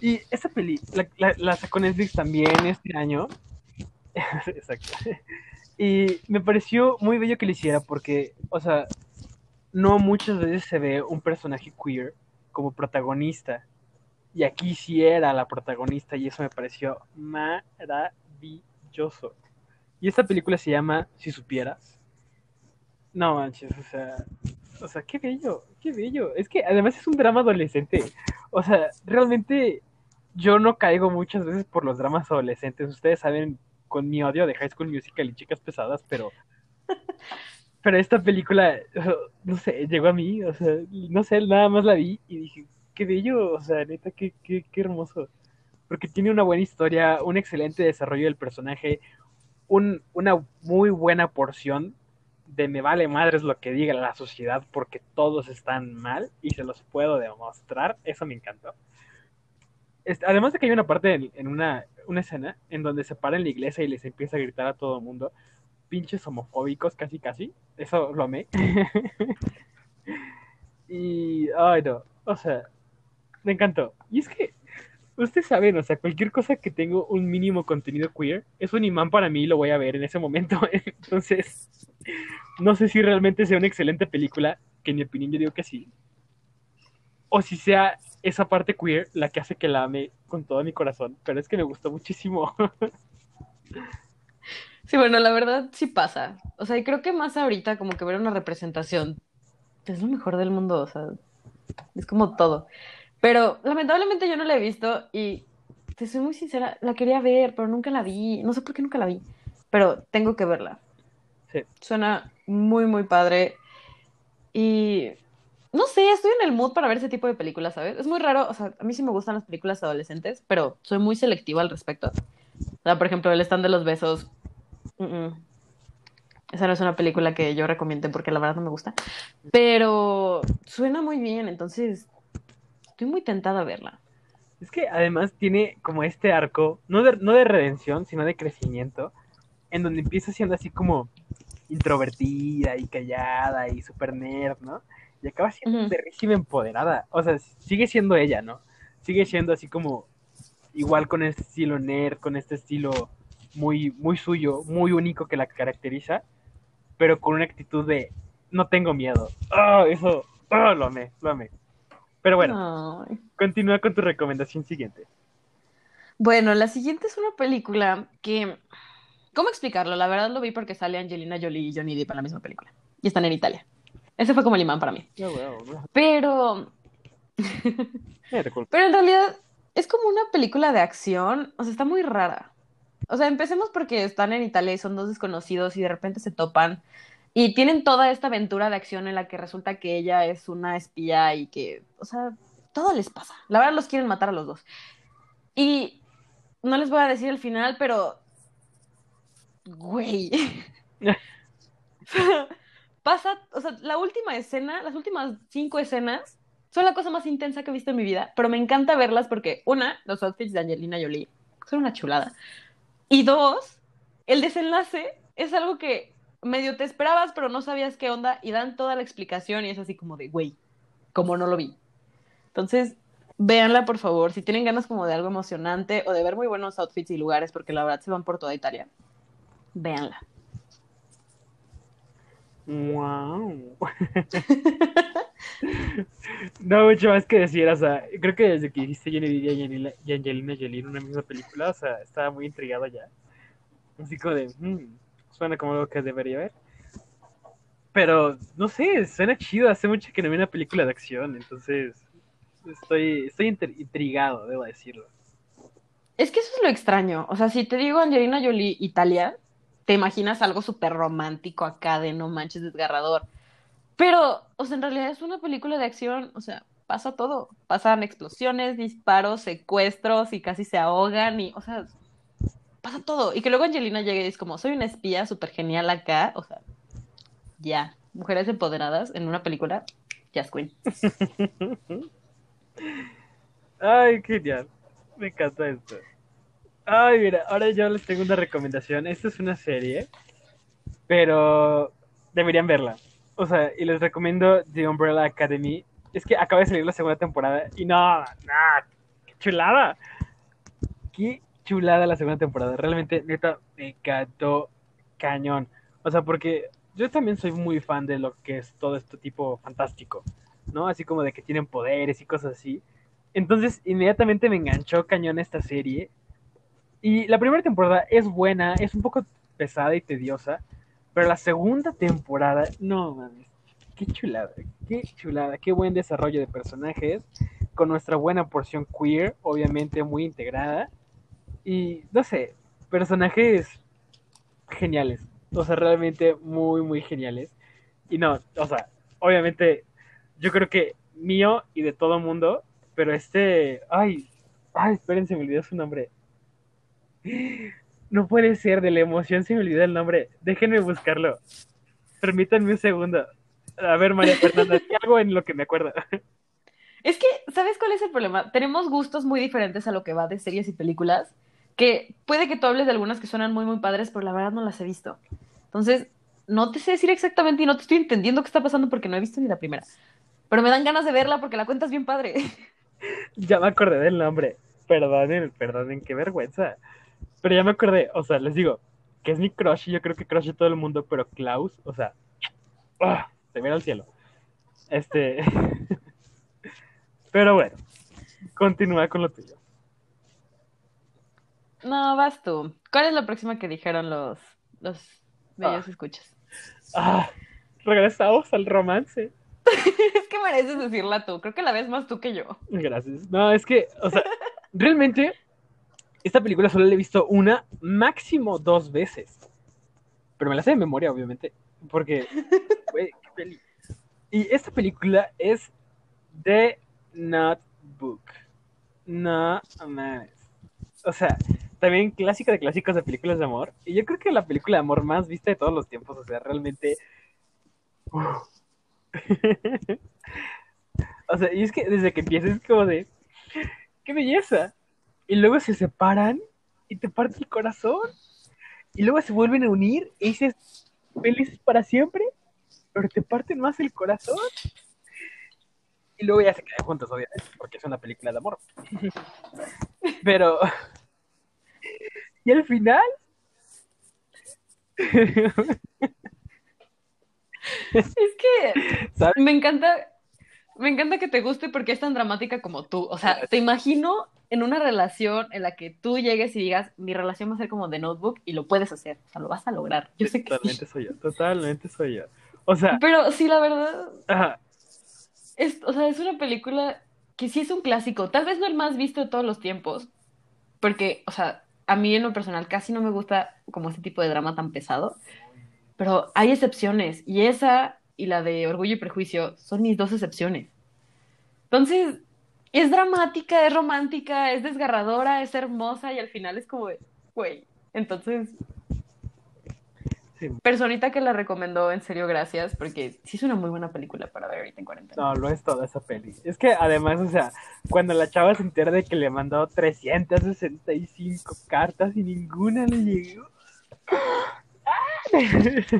Y esa peli, la, la, la sacó Netflix también este año. [LAUGHS] Exacto. Y me pareció muy bello que lo hiciera porque, o sea, no muchas veces se ve un personaje queer como protagonista y aquí sí era la protagonista y eso me pareció maravilloso. Y esta película se llama Si supieras. No manches, o sea, o sea, qué bello, qué bello. Es que además es un drama adolescente. O sea, realmente yo no caigo muchas veces por los dramas adolescentes. Ustedes saben con mi odio de High School Musical y Chicas Pesadas, pero [LAUGHS] pero esta película, no sé, llegó a mí, o sea, no sé, nada más la vi y dije, qué bello, o sea, neta, qué, qué, qué hermoso. Porque tiene una buena historia, un excelente desarrollo del personaje, un, una muy buena porción de me vale madres lo que diga la sociedad porque todos están mal y se los puedo demostrar. Eso me encantó. Además de que hay una parte en, una, una, escena en donde se para en la iglesia y les empieza a gritar a todo el mundo, pinches homofóbicos, casi casi. Eso lo amé. [LAUGHS] y, ay no, o sea, me encantó. Y es que, ustedes saben, o sea, cualquier cosa que tenga un mínimo contenido queer es un imán para mí y lo voy a ver en ese momento. [LAUGHS] Entonces, no sé si realmente sea una excelente película, que en mi opinión yo digo que sí. O si sea esa parte queer la que hace que la ame con todo mi corazón. Pero es que me gustó muchísimo. Sí, bueno, la verdad sí pasa. O sea, y creo que más ahorita como que ver una representación es lo mejor del mundo, o sea, es como todo. Pero lamentablemente yo no la he visto y te soy muy sincera, la quería ver, pero nunca la vi. No sé por qué nunca la vi, pero tengo que verla. Sí. Suena muy, muy padre. Y no sé, estoy en el mood para ver ese tipo de películas, ¿sabes? Es muy raro, o sea, a mí sí me gustan las películas adolescentes, pero soy muy selectiva al respecto. O sea, por ejemplo, El stand de los besos. Mm -mm. Esa no es una película que yo recomiende porque la verdad no me gusta. Pero suena muy bien, entonces estoy muy tentada a verla. Es que además tiene como este arco, no de, no de redención, sino de crecimiento, en donde empieza siendo así como introvertida y callada y super nerd, ¿no? Y acaba siendo uh -huh. empoderada. O sea, sigue siendo ella, ¿no? Sigue siendo así como igual con este estilo nerd, con este estilo muy, muy suyo, muy único que la caracteriza, pero con una actitud de no tengo miedo. Oh, eso, oh, lo amé, lo amé. Pero bueno, Ay. continúa con tu recomendación siguiente. Bueno, la siguiente es una película que ¿Cómo explicarlo? La verdad lo vi porque sale Angelina Jolie y Johnny Depp en la misma película. Y están en Italia. Ese fue como el imán para mí. No. Pero. Pero en realidad es como una película de acción. O sea, está muy rara. O sea, empecemos porque están en Italia y son dos desconocidos y de repente se topan. Y tienen toda esta aventura de acción en la que resulta que ella es una espía y que, o sea, todo les pasa. La verdad los quieren matar a los dos. Y no les voy a decir el final, pero... Güey. [LAUGHS] Pasa, o sea, la última escena, las últimas cinco escenas son la cosa más intensa que he visto en mi vida, pero me encanta verlas porque, una, los outfits de Angelina Jolie son una chulada. Y dos, el desenlace es algo que medio te esperabas, pero no sabías qué onda, y dan toda la explicación y es así como de, güey, como no lo vi. Entonces, véanla por favor, si tienen ganas como de algo emocionante o de ver muy buenos outfits y lugares, porque la verdad se van por toda Italia, véanla. Wow. [LAUGHS] no mucho más que decir, o sea, creo que desde que dijiste Johnny y Angelina, Jolie en una misma película, o sea, estaba muy intrigado ya. Así como de, hmm, suena como algo que debería ver. Pero, no sé, suena chido, hace mucho que no vi una película de acción, entonces estoy, estoy intri- intrigado, debo decirlo. Es que eso es lo extraño. O sea, si te digo Angelina Jolie Italia, te imaginas algo súper romántico acá de no manches desgarrador. Pero, o sea, en realidad es una película de acción, o sea, pasa todo. Pasan explosiones, disparos, secuestros y casi se ahogan y, o sea, pasa todo. Y que luego Angelina llegue y es como, soy una espía súper genial acá, o sea, ya. Mujeres empoderadas en una película, Jazz Queen. [LAUGHS] Ay, genial. Me encanta esto. Ay, mira, ahora yo les tengo una recomendación. Esta es una serie, pero deberían verla. O sea, y les recomiendo The Umbrella Academy. Es que acaba de salir la segunda temporada y no, no, qué chulada. Qué chulada la segunda temporada. Realmente, neta, me encantó cañón. O sea, porque yo también soy muy fan de lo que es todo este tipo fantástico, ¿no? Así como de que tienen poderes y cosas así. Entonces, inmediatamente me enganchó cañón esta serie. Y la primera temporada es buena, es un poco pesada y tediosa, pero la segunda temporada, no mames, qué chulada, qué chulada, qué buen desarrollo de personajes, con nuestra buena porción queer, obviamente muy integrada, y no sé, personajes geniales, o sea, realmente muy, muy geniales. Y no, o sea, obviamente, yo creo que mío y de todo mundo, pero este, ay, ay, espérense, me olvidó su nombre. No puede ser, de la emoción se me olvidó el nombre. Déjenme buscarlo. Permítanme un segundo. A ver, María Fernanda, [LAUGHS] ¿hay algo en lo que me acuerdo? Es que, ¿sabes cuál es el problema? Tenemos gustos muy diferentes a lo que va de series y películas, que puede que tú hables de algunas que suenan muy, muy padres, pero la verdad no las he visto. Entonces, no te sé decir exactamente y no te estoy entendiendo qué está pasando porque no he visto ni la primera. Pero me dan ganas de verla porque la cuentas bien padre. [LAUGHS] Ya me acordé del nombre. Perdonen, perdonen, qué vergüenza. Pero ya me acordé, o sea, les digo, que es mi crush y yo creo que crush de todo el mundo, pero Klaus, o sea, ¡ah! se mira al cielo. Este. [LAUGHS] pero bueno, continúa con lo tuyo. No, vas tú. ¿Cuál es la próxima que dijeron los, los bellos escuchas? Ah, regresamos al romance. [LAUGHS] es que mereces decirla tú. Creo que la ves más tú que yo. Gracias. No, es que, o sea, realmente, esta película solo la he visto una, máximo dos veces. Pero me la sé de memoria, obviamente. Porque, [LAUGHS] güey, qué peli. Y esta película es The Notebook. No mames. O sea, también clásica de clásicos de películas de amor. Y yo creo que la película de amor más vista de todos los tiempos. O sea, realmente. [LAUGHS] o sea, y es que desde que empieza es como de. ¡Qué belleza! Y luego se separan y te parte el corazón. Y luego se vuelven a unir y dices, felices para siempre, pero te parten más el corazón. Y luego ya se quedan juntos, obviamente, porque es una película de amor. [LAUGHS] Pero. Y al final. Es que ¿Sabes? me encanta. Me encanta que te guste porque es tan dramática como tú. O sea, te imagino en una relación en la que tú llegues y digas, mi relación va a ser como de notebook y lo puedes hacer. O sea, lo vas a lograr. Yo sé que Totalmente soy yo, totalmente soy yo. O sea, Pero sí, la verdad, ajá, es, o sea, es una película que sí es un clásico. Tal vez no el más visto de todos los tiempos. Porque, o sea, a mí en lo personal casi no me gusta como ese tipo de drama tan pesado. Pero hay excepciones. Y esa y la de Orgullo y Prejuicio son mis dos excepciones. Entonces, es dramática, es romántica, es desgarradora, es hermosa y al final es como, güey. Entonces, sí. personita que la recomendó, en serio, gracias, porque sí es una muy buena película para ver ahorita en cuarentena. No, lo es toda esa peli. Es que además, o sea, cuando la chava se entera de que le mandó 365 cartas y ninguna le llegó. [LAUGHS]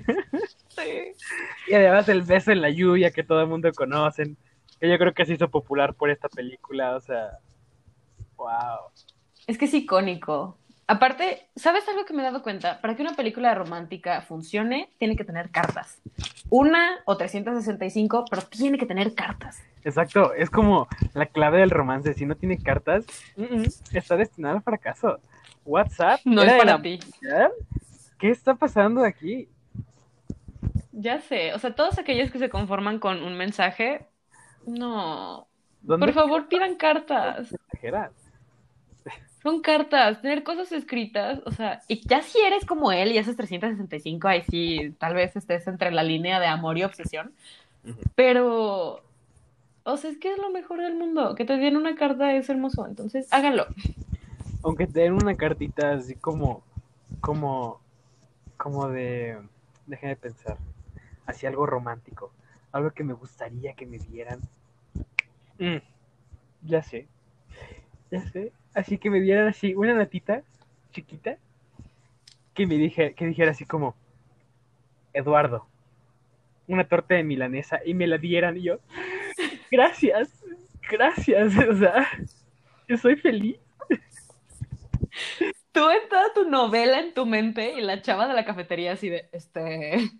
Sí. Y además el beso en la lluvia que todo el mundo conocen, que yo creo que se hizo popular por esta película, o sea, wow. Es que es icónico. Aparte, ¿sabes algo que me he dado cuenta? Para que una película romántica funcione, tiene que tener cartas. Una o 365, pero tiene que tener cartas. Exacto, es como la clave del romance, si no tiene cartas, mm, mm, está destinado al fracaso. WhatsApp No es para la ti. ¿Qué está pasando aquí? Ya sé, o sea, todos aquellos que se conforman con un mensaje, no. ¿Dónde Por favor, pidan cartas. Son cartas, tener cosas escritas, o sea, y ya si eres como él y haces 365, ahí sí, tal vez estés entre la línea de amor y obsesión, pero, o sea, es que es lo mejor del mundo, que te den una carta es hermoso, entonces háganlo. Aunque te den una cartita así como, como, como de, déjame pensar, así algo romántico, algo que me gustaría que me dieran. Mm, ya sé, ya sé, así que me dieran así una natita chiquita que me dije, que dijera así como, Eduardo, una torta de milanesa y me la dieran y yo, [LAUGHS] gracias, gracias, o sea, yo soy feliz. Tú en toda tu novela en tu mente y la chava de la cafetería así de, este,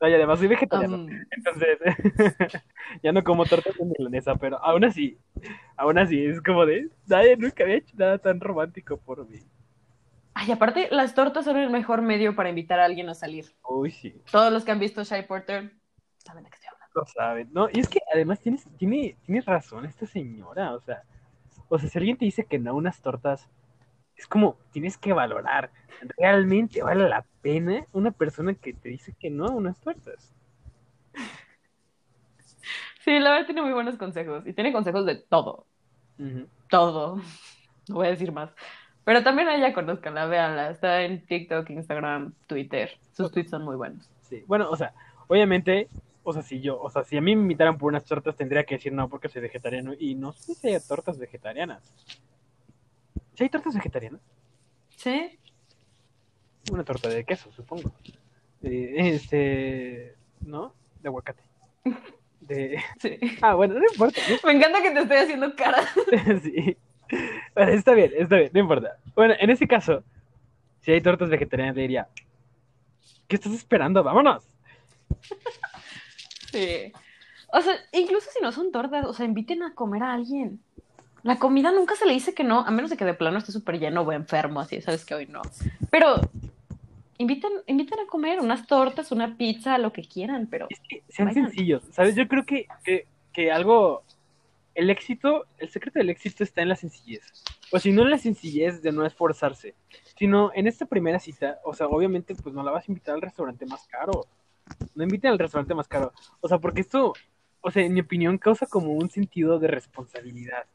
No, y además soy vegetariano. um, Entonces, [LAUGHS] ya no como tortas de milanesa, pero aún así, aún así, es como de, nadie nunca había hecho nada tan romántico por mí. Ay, aparte, las tortas son el mejor medio para invitar a alguien a salir. Uy, sí, Todos los que han visto Shy Porter saben de qué estoy hablando. lo saben. No, y es que además tienes, tiene, tiene razón esta señora, o sea, o sea, si alguien te dice que no unas tortas, es como, tienes que valorar, ¿realmente vale la pena una persona que te dice que no a unas tortas? Sí, la verdad tiene muy buenos consejos. Y tiene consejos de todo. Todo. [LAUGHS] No voy a decir más. Pero también a ella conozcanla, véanla. Está en TikTok, Instagram, Twitter. Sus tweets son muy buenos. Sí, bueno, o sea, obviamente, o sea, si yo, o sea, si a mí me invitaran por unas tortas, tendría que decir no porque soy vegetariano y no sé si hay tortas vegetarianas. ¿Sí hay tortas vegetarianas? ¿Sí? Una torta de queso, supongo. Eh, este, ¿no? De aguacate. [LAUGHS] De... Sí. Ah, bueno, no importa. [LAUGHS] Me encanta que te estoy haciendo cara. [LAUGHS] sí. Bueno, está bien, está bien, no importa. Bueno, en ese caso, si hay tortas vegetarianas, le diría, ¿qué estás esperando? ¡Vámonos! Sí. O sea, incluso si no son tortas, o sea, inviten a comer a alguien. La comida nunca se le dice que no, a menos de que de plano esté súper lleno o enfermo, así, sabes que hoy no. Pero inviten, inviten a comer unas tortas, una pizza, lo que quieran, pero Es que sean Vayan. sencillos, ¿sabes? Yo creo que, que, que algo, el éxito, el secreto del éxito está en la sencillez. O si no en la sencillez de no esforzarse, sino en esta primera cita, o sea, obviamente pues no la vas a invitar al restaurante más caro. No inviten al restaurante más caro. O sea, porque esto, o sea, en mi opinión causa como un sentido de responsabilidad.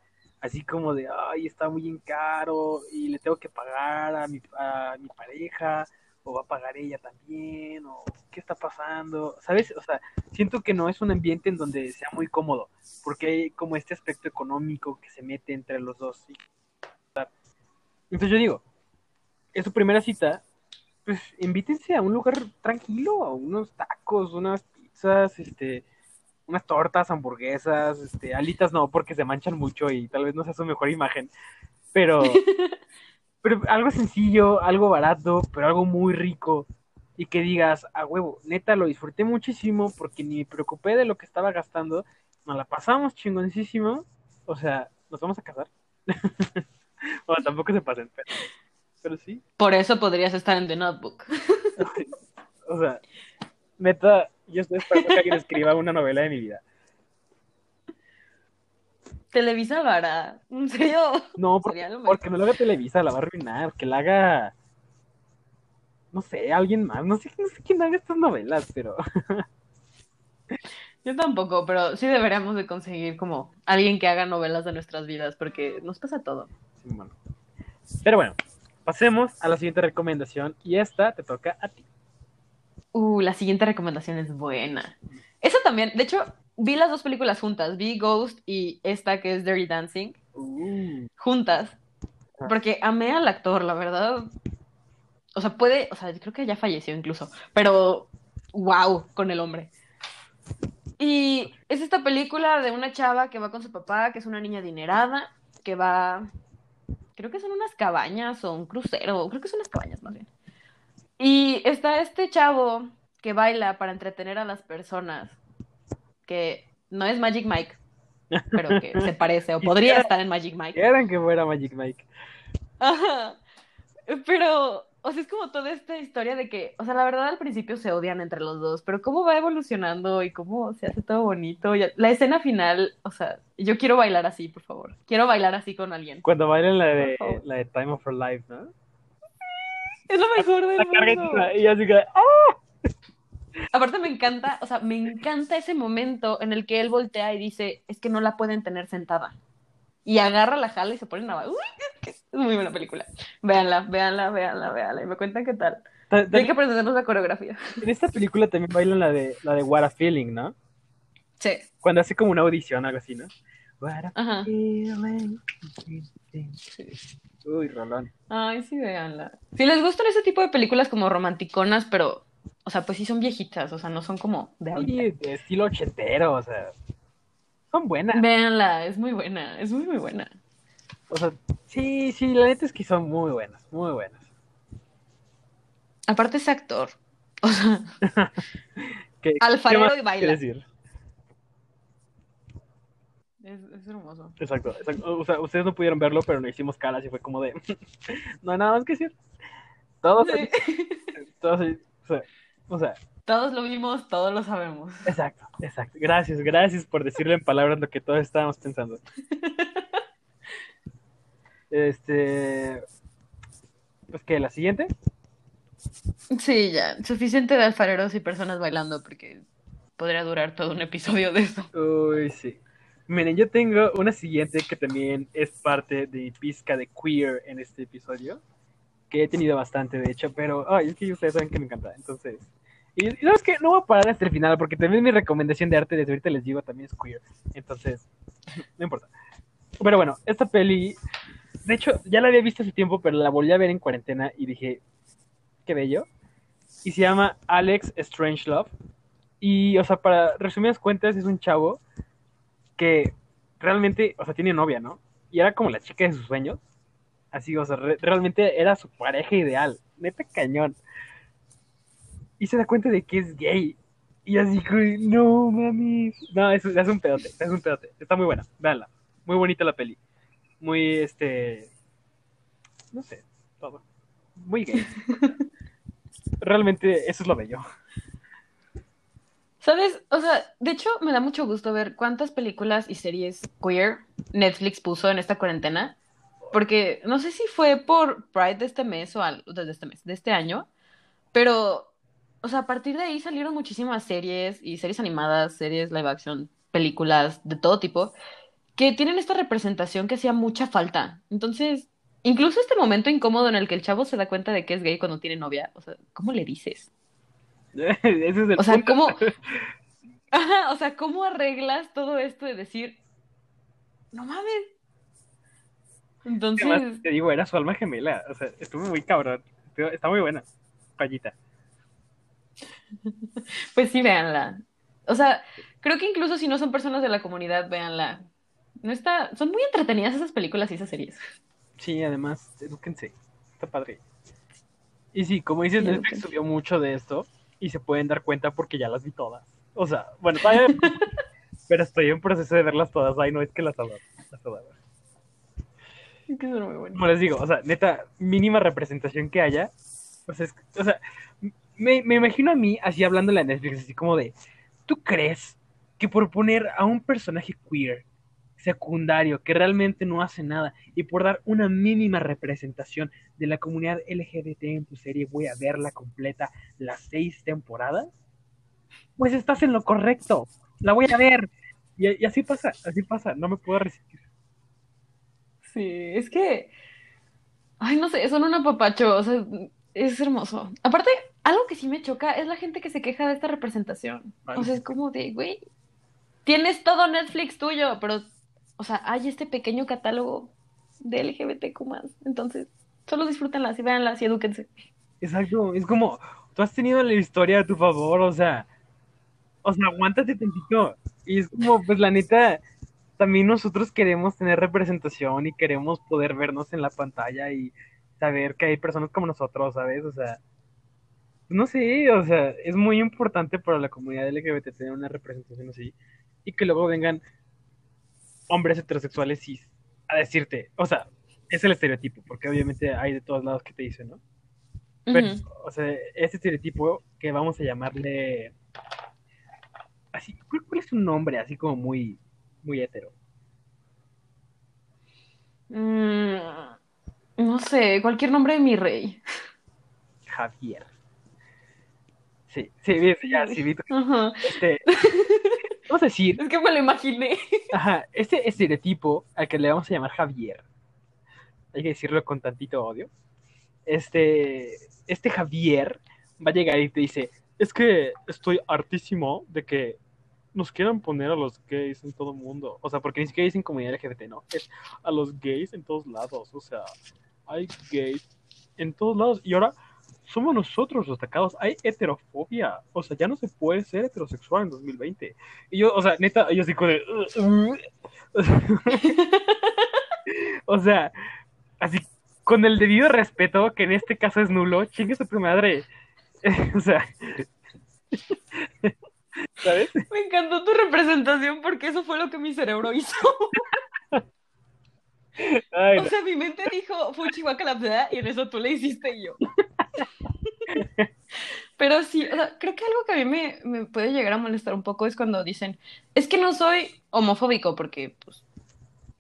Así como de, ay, está muy en caro y le tengo que pagar a mi, a mi pareja, o va a pagar ella también, o qué está pasando, ¿sabes? O sea, siento que no es un ambiente en donde sea muy cómodo, porque hay como este aspecto económico que se mete entre los dos. Entonces yo digo, es su primera cita, pues invítense a un lugar tranquilo, a unos tacos, unas pizzas, este, unas tortas, hamburguesas, este, alitas no, porque se manchan mucho y tal vez no sea su mejor imagen, pero, [LAUGHS] pero algo sencillo, algo barato, pero algo muy rico y que digas, a huevo, neta, lo disfruté muchísimo porque ni me preocupé de lo que estaba gastando nos la pasamos chingoncísimo. O sea, nos vamos a casar. [LAUGHS] bueno, tampoco se pasen, pero, pero sí. Por eso podrías estar en The Notebook. [LAUGHS] o sea, neta, yo estoy esperando que alguien escriba una novela de mi vida. Televisa Vara, ¿en serio? No, porque, porque no lo haga Televisa, la va a arruinar. Que la haga. No sé, alguien más. No sé, no sé quién haga estas novelas, pero. Yo tampoco, pero sí deberíamos de conseguir como alguien que haga novelas de nuestras vidas, porque nos pasa todo. Sí, bueno. Pero bueno, pasemos a la siguiente recomendación. Y esta te toca a ti. Uh, la siguiente recomendación es buena. Esa también, de hecho, vi las dos películas juntas. Vi Ghost y esta que es Dirty Dancing, Uh, juntas. Porque amé al actor, la verdad. O sea, puede, o sea, creo que ya falleció incluso, pero wow, con el hombre. Y es esta película de una chava que va con su papá, que es una niña adinerada, que va, creo que son unas cabañas o un crucero, creo que son unas cabañas más bien. Y está este chavo que baila para entretener a las personas, que no es Magic Mike, pero que [LAUGHS] se parece o podría estar en Magic Mike. Quieran que fuera Magic Mike. Ajá. Pero, o sea, es como toda esta historia de que, o sea, la verdad al principio se odian entre los dos, pero cómo va evolucionando y cómo se hace todo bonito. Y la escena final, o sea, yo quiero bailar así, por favor. Quiero bailar así con alguien. Cuando bailan la de, la de Time of Our Life, ¿no? Es lo mejor del mundo. y así que, ¡ah! Aparte me encanta, o sea, me encanta ese momento en el que él voltea y dice, es que no la pueden tener sentada. Y agarra la jala y se ponen a bailar. Uy, es muy buena película. Véanla, véanla, véanla, véanla. Y me cuentan qué tal. Ta- ta- Hay que aprendernos la coreografía. En esta película también bailan la de, la de What a Feeling, ¿no? Sí. Cuando hace como una audición, algo así, ¿no? What a Ajá. feeling. Uy, Rolón. Ay, sí, véanla. Si les gustan ese tipo de películas como romanticonas, pero, o sea, pues sí son viejitas, o sea, no son como de ahorita. Sí, de estilo ochentero, o sea. Son buenas. Véanla, es muy buena, es muy, muy buena. O sea, sí, sí, la neta es que son muy buenas, muy buenas. Aparte es actor. O sea, [LAUGHS] ¿Qué, Alfarero qué más y baila. decir? Es, es hermoso. Exacto, exacto. O sea, ustedes no pudieron verlo, pero no hicimos caras y fue como de. [LAUGHS] no hay nada más que decir. Todos, Sí. todos, o sea, o sea, Todos lo vimos, todos lo sabemos. exacto, exacto. Gracias, gracias por decirle en palabras lo que todos estábamos pensando. Este. Pues que la siguiente. Sí, ya, suficiente de alfareros y personas bailando porque podría durar todo un episodio de eso. Uy, sí. Miren, yo tengo una siguiente que también es parte de pizca de queer en este episodio. Que he tenido bastante, de hecho, pero ay, es que ustedes saben que me encanta. Entonces, y, y sabes que no voy a parar hasta el final porque también mi recomendación de arte desde ahorita les digo también es queer. Entonces, [LAUGHS] no importa. Pero bueno, esta peli, de hecho, ya la había visto hace tiempo, pero la volví a ver en cuarentena y dije, qué bello. Y se llama Alex Strangelove. Y, o sea, para resumidas cuentas, es un chavo que realmente, o sea, tiene novia, ¿no? Y era como la chica de sus sueños. Así, o sea, re- realmente era su pareja ideal. Neta cañón. Y se da cuenta de que es gay. Y así, no, mami. No, es, es un pedote, es un pedote. Está muy buena, véanla. Muy bonita la peli. Muy, este... No sé, todo. Muy gay. [LAUGHS] Realmente eso es lo bello. ¿Sabes? O sea, de hecho me da mucho gusto ver cuántas películas y series queer Netflix puso en esta cuarentena. Porque no sé si fue por Pride de este mes o al- este mes, de este año, pero, o sea, a partir de ahí salieron muchísimas series y series animadas, series live action, películas de todo tipo, que tienen esta representación que hacía mucha falta. Entonces, incluso este momento incómodo en el que el chavo se da cuenta de que es gay cuando tiene novia, o sea, ¿cómo le dices? [LAUGHS] Ese es el O sea, punto. ¿cómo, [LAUGHS] Ajá, o sea, ¿cómo arreglas todo esto de decir, no mames? Además, Entonces, te digo, era su alma gemela. O sea, estuvo muy cabrón. Estuvo- Está muy buena. Payita. [LAUGHS] pues sí, véanla. O sea, creo que incluso si no son personas de la comunidad, véanla. No está, son muy entretenidas esas películas y esas series. Sí, además, edúquense. Está padre. Y sí, como dices, Sí, Netflix subió mucho de esto y se pueden dar cuenta porque ya las vi todas. O sea, bueno, todavía, [LAUGHS] pero estoy en proceso de verlas todas. Ay, no, es que las adoro. Las adoro. Que son muy buenas. Como les digo, o sea, neta, mínima representación que haya. Pues es, o sea, me, me imagino a mí así hablando en la Netflix, así como de, ¿tú crees que por poner a un personaje queer secundario que realmente no hace nada y por dar una mínima representación de la comunidad LGBT en tu serie voy a verla completa las seis temporadas? Pues estás en lo correcto, la voy a ver. Y, y así pasa, así pasa, no me puedo resistir. Sí, es que. Ay, no sé, son un apapacho, o sea, es hermoso. Aparte, algo que sí me choca es la gente que se queja de esta representación. O sea, es como de, güey, tienes todo Netflix tuyo, pero, o sea, hay este pequeño catálogo de LGBTQ más. Entonces, solo disfrútenlas y véanlas y edúquense. Exacto, es como, tú has tenido la historia a tu favor, o sea, o sea, aguántate tantito. Y es como, pues la neta, también nosotros queremos tener representación y queremos poder vernos en la pantalla y saber que hay personas como nosotros, ¿sabes? O sea, no sé, o sea, es muy importante para la comunidad LGBT tener una representación así y que luego vengan hombres heterosexuales y a decirte, o sea, es el estereotipo, porque obviamente hay de todos lados que te dicen, ¿no? Pero, o sea, este estereotipo que vamos a llamarle así, ¿cuál, cuál es un nombre así como muy, muy hetero? Mm, no sé, cualquier nombre de mi rey. Javier. Sí, sí, vi- ya, sí, vi este, vamos a decir, Es que me lo imaginé. ajá, este estereotipo al que le vamos a llamar Javier, hay que decirlo con tantito odio, este, este Javier va a llegar y te dice, es que estoy hartísimo de que nos quieran poner a los gays en todo el mundo. O sea, porque ni siquiera dicen comunidad LGBT, no. Es a los gays en todos lados. O sea, hay gays en todos lados. Y ahora somos nosotros los atacados. Hay heterofobia. O sea, ya no se puede ser heterosexual en 2020. Y yo, o sea, neta, yo [LAUGHS] o sea, así con el debido respeto, que en este caso es nulo, chingue su madre. [LAUGHS] o sea, [LAUGHS] ¿sabes? Me encantó tu representación porque eso fue lo que mi cerebro hizo. Ay, O sea, mi mente dijo fuchi guacala y en eso tú le hiciste y yo. [LAUGHS] Pero sí, o sea, creo que algo que a mí me, me puede llegar a molestar un poco es cuando dicen, es que no soy homofóbico, porque pues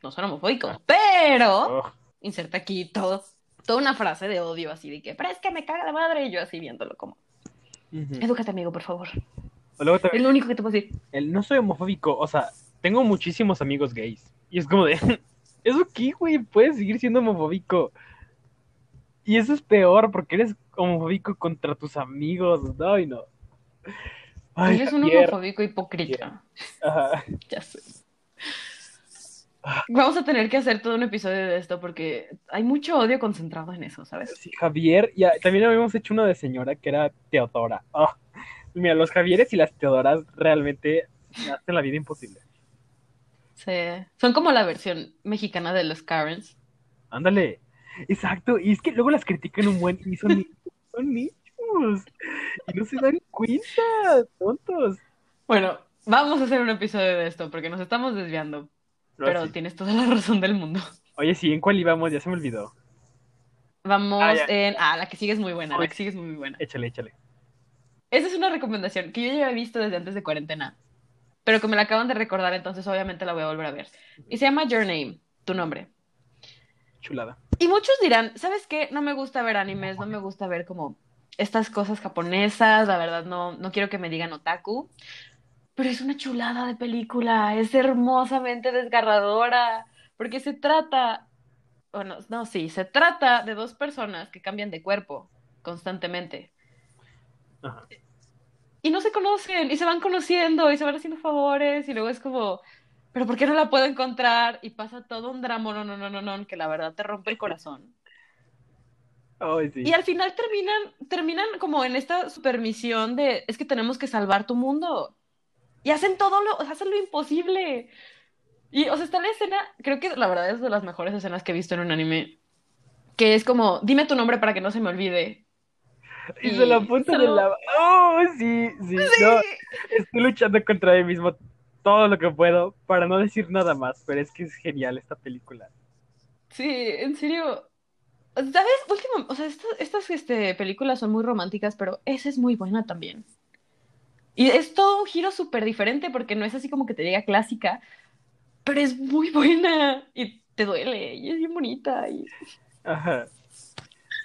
no soy homofóbico, pero Oh, inserta aquí todo, toda una frase de odio así de que, pero es que me caga de madre, y yo así viéndolo como, edúcate amigo, por favor. Luego Es lo único que te puedo decir. el no soy homofóbico, o sea, tengo muchísimos amigos gays. Y es como de, [LAUGHS] ¿eso qué, güey? Puedes seguir siendo homofóbico. Y eso es peor porque eres homofóbico contra tus amigos. Ay, no. Ay, Eres un Javier. homofóbico hipócrita. Ajá. [LAUGHS] Ya sé. Vamos a tener que hacer todo un episodio de esto porque hay mucho odio concentrado en eso, ¿sabes? Sí, Javier, ya, también habíamos hecho uno de señora que era Teodora. Ah, mira, los Javieres y las Teodoras realmente me hacen la vida imposible. Sí. Son como la versión mexicana de los Karens. Ándale. Exacto. Y es que luego las critican un buen y son nichos. Son. Y no se dan cuenta, tontos. Bueno, vamos a hacer un episodio de esto porque nos estamos desviando, pero sí. tienes toda la razón del mundo. Oye, sí, ¿en cuál íbamos? Ya se me olvidó. Vamos Ah, en... Ah, la que sigue es muy buena, la que sigue es muy buena. Échale, échale. Esa es una recomendación que yo ya había visto desde antes de cuarentena, pero que me la acaban de recordar, entonces obviamente la voy a volver a ver. Y se llama Your Name, tu nombre. Chulada. Y muchos dirán, ¿sabes qué? No me gusta ver animes, no me gusta ver como estas cosas japonesas, la verdad no, no quiero que me digan otaku, pero es una chulada de película, es hermosamente desgarradora, porque se trata, bueno, no, sí, se trata de dos personas que cambian de cuerpo constantemente Ajá. y no se conocen y se van conociendo y se van haciendo favores y luego es como, pero ¿por qué no la puedo encontrar? Y pasa todo un drama, no, no, no, no, no, que la verdad te rompe el corazón. Sí. Y al final terminan, terminan como en esta supermisión de, es que tenemos que salvar tu mundo. Y hacen todo lo, hacen lo imposible. Y, o sea, está la escena, creo que la verdad es de las mejores escenas que he visto en un anime, que es como, dime tu nombre para que no se me olvide. Y se la y punta se de lo- la... Oh, sí, sí. No, estoy luchando contra mí mismo todo lo que puedo para no decir nada más, pero es que es genial esta película. Sí, en serio. ¿Sabes? Último, o sea, estas, estas este, películas son muy románticas, pero esa es muy buena también. Y es todo un giro súper diferente porque no es así como que te diga clásica, pero es muy [LAUGHS] buena y te duele y es bien bonita. Y... Ajá.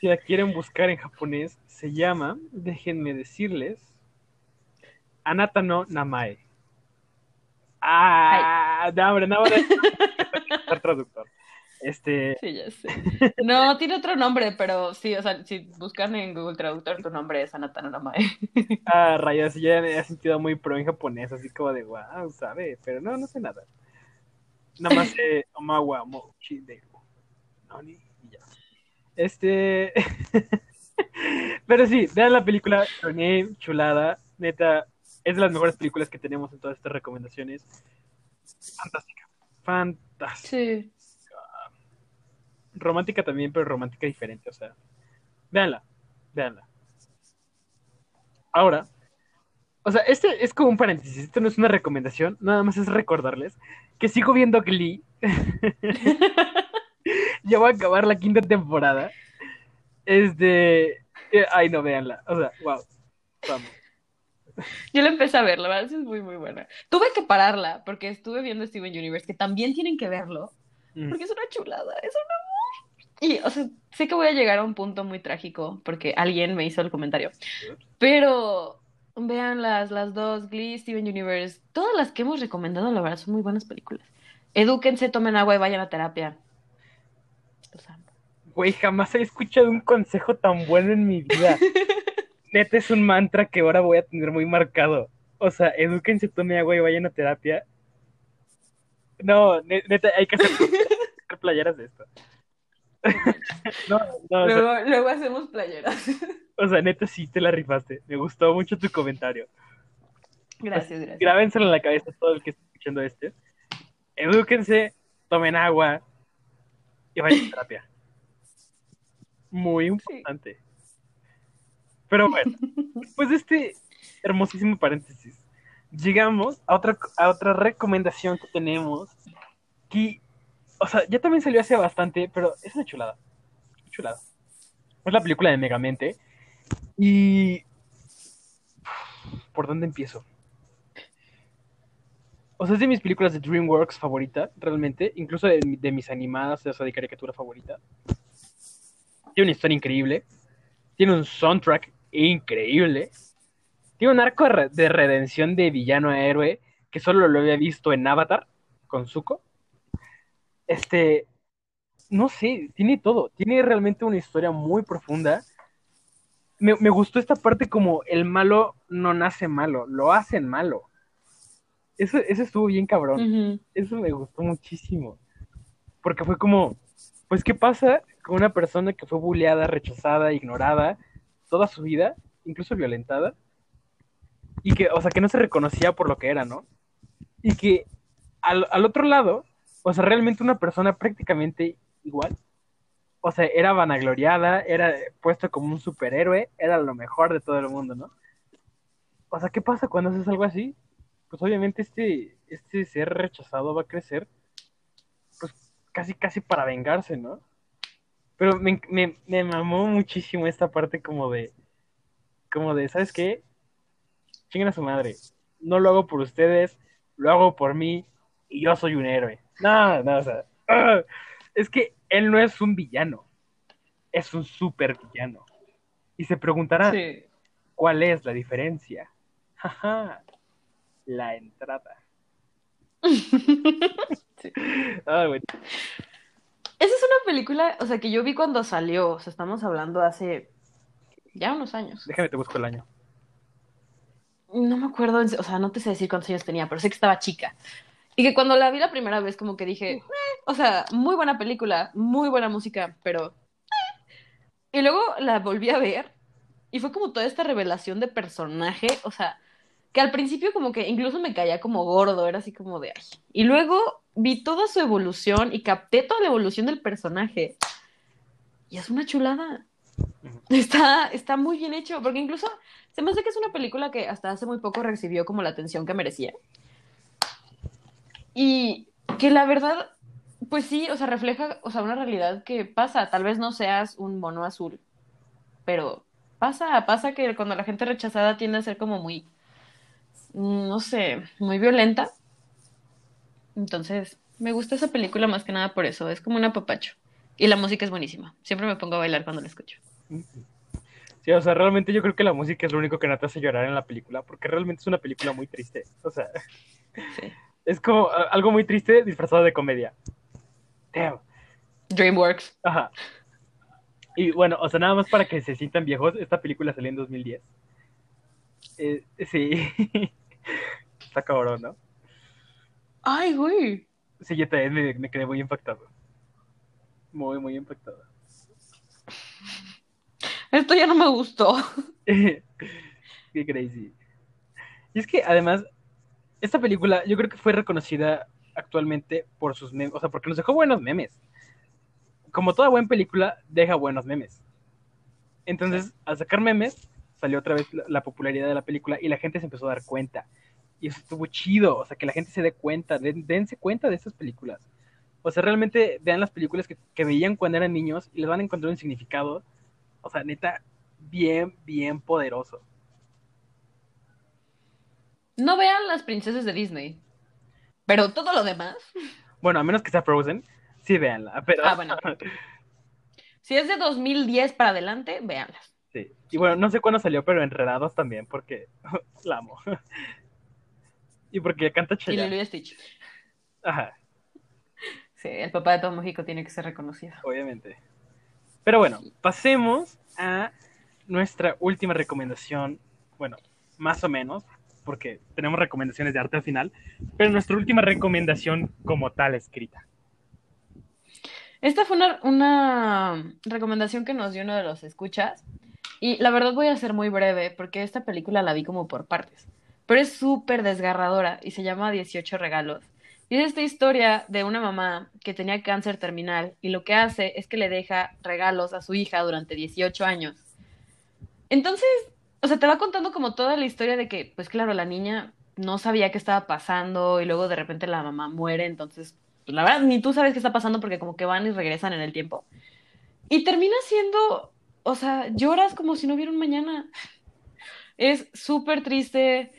Si la quieren buscar en japonés, se llama, déjenme decirles, Anata no Namae. Ah, no, hombre, no, hombre. [LAUGHS] traductor. Este. Sí, ya sé. No, tiene otro nombre, pero sí, o sea, si buscan en Google Traductor, tu nombre es Anata no Namae. [LAUGHS] Ah, rayos, ya me he sentido muy pro en japonés, así como de wow, sabe, pero no, no sé nada. Nada más sé [LAUGHS] Omawa Mochi de Nani y ya. Este. pero sí, vean la película, chulada, neta, es de las mejores películas que tenemos en todas estas recomendaciones. Fantástica. Fantástica. Sí. Romántica también, pero romántica diferente. O sea, véanla. Véanla. Ahora, o sea, este es como un paréntesis. Esto no es una recomendación, nada más es recordarles que sigo viendo Glee. [LAUGHS] ya voy a acabar la quinta temporada. Este. Ay, no, véanla. O sea, wow. Vamos. [LAUGHS] Yo la empecé a ver, la verdad es muy, muy buena. Tuve que pararla porque estuve viendo Steven Universe, que también tienen que verlo, mm. porque es una chulada, es un amor. Y, o sea, sé que voy a llegar a un punto muy trágico porque alguien me hizo el comentario, pero vean las, las dos, Glee, Steven Universe, todas las que hemos recomendado, la verdad, son muy buenas películas. Edúquense, tomen agua y vayan a terapia. Güey, jamás he escuchado un consejo tan bueno en mi vida. [LAUGHS] neta es un mantra que ahora voy a tener muy marcado. O sea, edúquense, tome agua y vayan a terapia. No, neta, hay que hacer [LAUGHS] playeras de esto. [LAUGHS] no, no, luego, hacemos playeras. o sea, neta, sí te la rifaste. Me gustó mucho tu comentario. Gracias, gracias. Grábenselo en la cabeza todo el que esté escuchando este. Edúquense, tomen agua y vayan a terapia. Muy importante. Pero bueno, después de este hermosísimo paréntesis, llegamos a otra, a otra recomendación que tenemos. Que, o sea, ya también salió hace bastante, pero es una chulada. Chulada. Es la película de Megamente. Y. ¿Por dónde empiezo? O sea, es de mis películas de DreamWorks favorita, realmente. Incluso de, de mis animadas, o sea, de caricatura favorita. Tiene una historia increíble. Tiene un soundtrack increíble. Tiene un arco de redención de villano a héroe que solo lo había visto en Avatar con Zuko. Este, no sé, tiene todo. Tiene realmente una historia muy profunda. Me, gustó esta parte como el malo no nace malo, lo hacen malo. Eso, eso estuvo bien cabrón. Eso me gustó muchísimo. Porque fue como, pues, ¿qué pasa con una persona que fue bulleada, rechazada, ignorada, toda su vida, incluso violentada, y que, o sea, que no se reconocía por lo que era, ¿no? Y que al, otro lado, o sea, realmente una persona prácticamente igual, o sea, era vanagloriada, era puesto como un superhéroe, era lo mejor de todo el mundo, ¿no? O sea, ¿qué pasa cuando haces algo así? Pues obviamente este, este ser rechazado va a crecer, pues casi, casi para vengarse, ¿no? Pero me, me, me mamó muchísimo esta parte como de, como de, ¿sabes qué? Chingan a su madre. No lo hago por ustedes, lo hago por mí y yo soy un héroe. No, no, o sea, ¡ah! es que él no es un villano, es un super villano. Y se preguntará, ¿cuál es la diferencia? Jaja, la entrada. [LAUGHS] sí. ah, bueno. Esa es una película, o sea, que yo vi cuando salió, o sea, estamos hablando hace ya unos años. Déjame te busco el año. No me acuerdo, o sea, no te sé decir cuántos años tenía, pero sé que estaba chica. Y que cuando la vi la primera vez, como que dije, eh", o sea, muy buena película, muy buena música, pero... Eh". Y luego la volví a ver y fue como toda esta revelación de personaje, o sea, que al principio como que incluso me caía como gordo, era así como de, ay. Y luego vi toda su evolución y capté toda la evolución del personaje. Y es una chulada. Está, está muy bien hecho, porque incluso se me hace que es una película que hasta hace muy poco recibió como la atención que merecía. Y que la verdad, pues sí, o sea, refleja, o sea, una realidad que pasa. Tal vez no seas un mono azul, pero pasa, pasa que cuando la gente rechazada tiende a ser como muy, no sé, muy violenta. Entonces, me gusta esa película más que nada por eso. Es como un apapacho. Y la música es buenísima. Siempre me pongo a bailar cuando la escucho. Sí, o sea, realmente yo creo que la música es lo único que no te hace llorar en la película, porque realmente es una película muy triste. O sea, Sí. [LAUGHS] es como algo muy triste disfrazado de comedia. Damn. DreamWorks. Ajá. Y bueno, o sea, nada más para que se sientan viejos, esta película salió en 2010. Eh, sí. [LAUGHS] Está cabrón, ¿no? Ay, güey. Sí, yo también me, me quedé muy impactado. Muy, muy impactado. Esto ya no me gustó. [LAUGHS] Qué crazy. Y es que además, esta película yo creo que fue reconocida actualmente por sus memes, o sea, porque nos dejó buenos memes. Como toda buena película, deja buenos memes. Entonces, al sacar memes, salió otra vez la, la popularidad de la película y la gente se empezó a dar cuenta. Y eso estuvo chido, o sea, que la gente se dé cuenta, den- dense cuenta de estas películas. O sea, realmente vean las películas que, que veían cuando eran niños y les van a encontrar un significado, o sea, neta, bien, bien poderoso. No vean las princesas de Disney. Pero todo lo demás. Bueno, a menos que sea Frozen, sí véanla, pero... Ah, bueno. [LAUGHS] Si es de 2010 para adelante, véanlas. Sí. Y bueno, no sé cuándo salió, pero Enredados también, porque [LAUGHS] la amo. Y porque canta Y Chayanne. Lilo y Stitch. Ajá, Sí, el papá de todo México tiene que ser reconocido. obviamente. Pero bueno, pasemos a nuestra última recomendación. Bueno, más o menos, porque tenemos recomendaciones de arte al final, pero nuestra última recomendación como tal escrita. Esta fue una, una recomendación que nos dio uno de los escuchas. Y la verdad voy a ser muy breve porque esta película la vi como por partes. Pero es súper desgarradora y se llama 18 regalos. Y es esta historia de una mamá que tenía cáncer terminal y lo que hace es que le deja regalos a su hija durante 18 años. Entonces, o sea, te va contando como toda la historia de que, pues claro, la niña no sabía qué estaba pasando y luego de repente la mamá muere, entonces, pues la verdad, ni tú sabes qué está pasando porque como que van y regresan en el tiempo. Y termina siendo, o sea, lloras como si no hubiera un mañana. [LAUGHS] Es súper triste,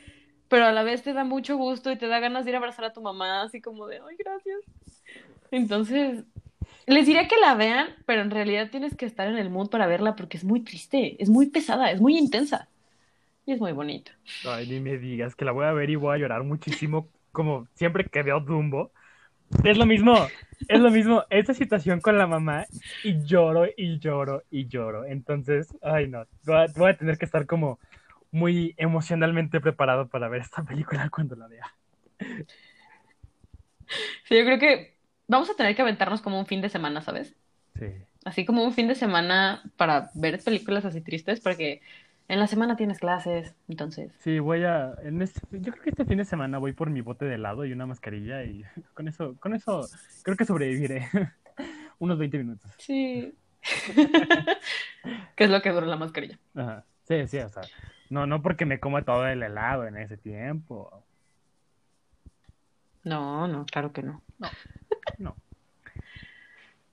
pero a la vez te da mucho gusto y te da ganas de ir a abrazar a tu mamá, así como de, ay, gracias. Entonces, les diría que la vean, pero en realidad tienes que estar en el mood para verla porque es muy triste, es muy pesada, es muy intensa y es muy bonita. Ay, ni me digas que la voy a ver y voy a llorar muchísimo, como siempre que veo Dumbo. Es lo mismo, es lo mismo, esta situación con la mamá y lloro y lloro y lloro. Entonces, ay no, voy a, voy a tener que estar como muy emocionalmente preparado para ver esta película [LAUGHS] cuando la vea. Sí, yo creo que vamos a tener que aventarnos como un fin de semana, ¿sabes? Sí. Así como un fin de semana para ver películas así tristes, porque en la semana tienes clases, entonces. Sí, voy a, en este- yo creo que este fin de semana voy por mi bote de helado y una mascarilla y [LAUGHS] con eso, con eso creo que sobreviviré [LAUGHS] unos 20 minutos. Sí. ¿Qué es lo que dura la mascarilla? Ajá. Sí, sí, o sea, no, no porque me coma todo el helado en ese tiempo. No, no, claro que no. No.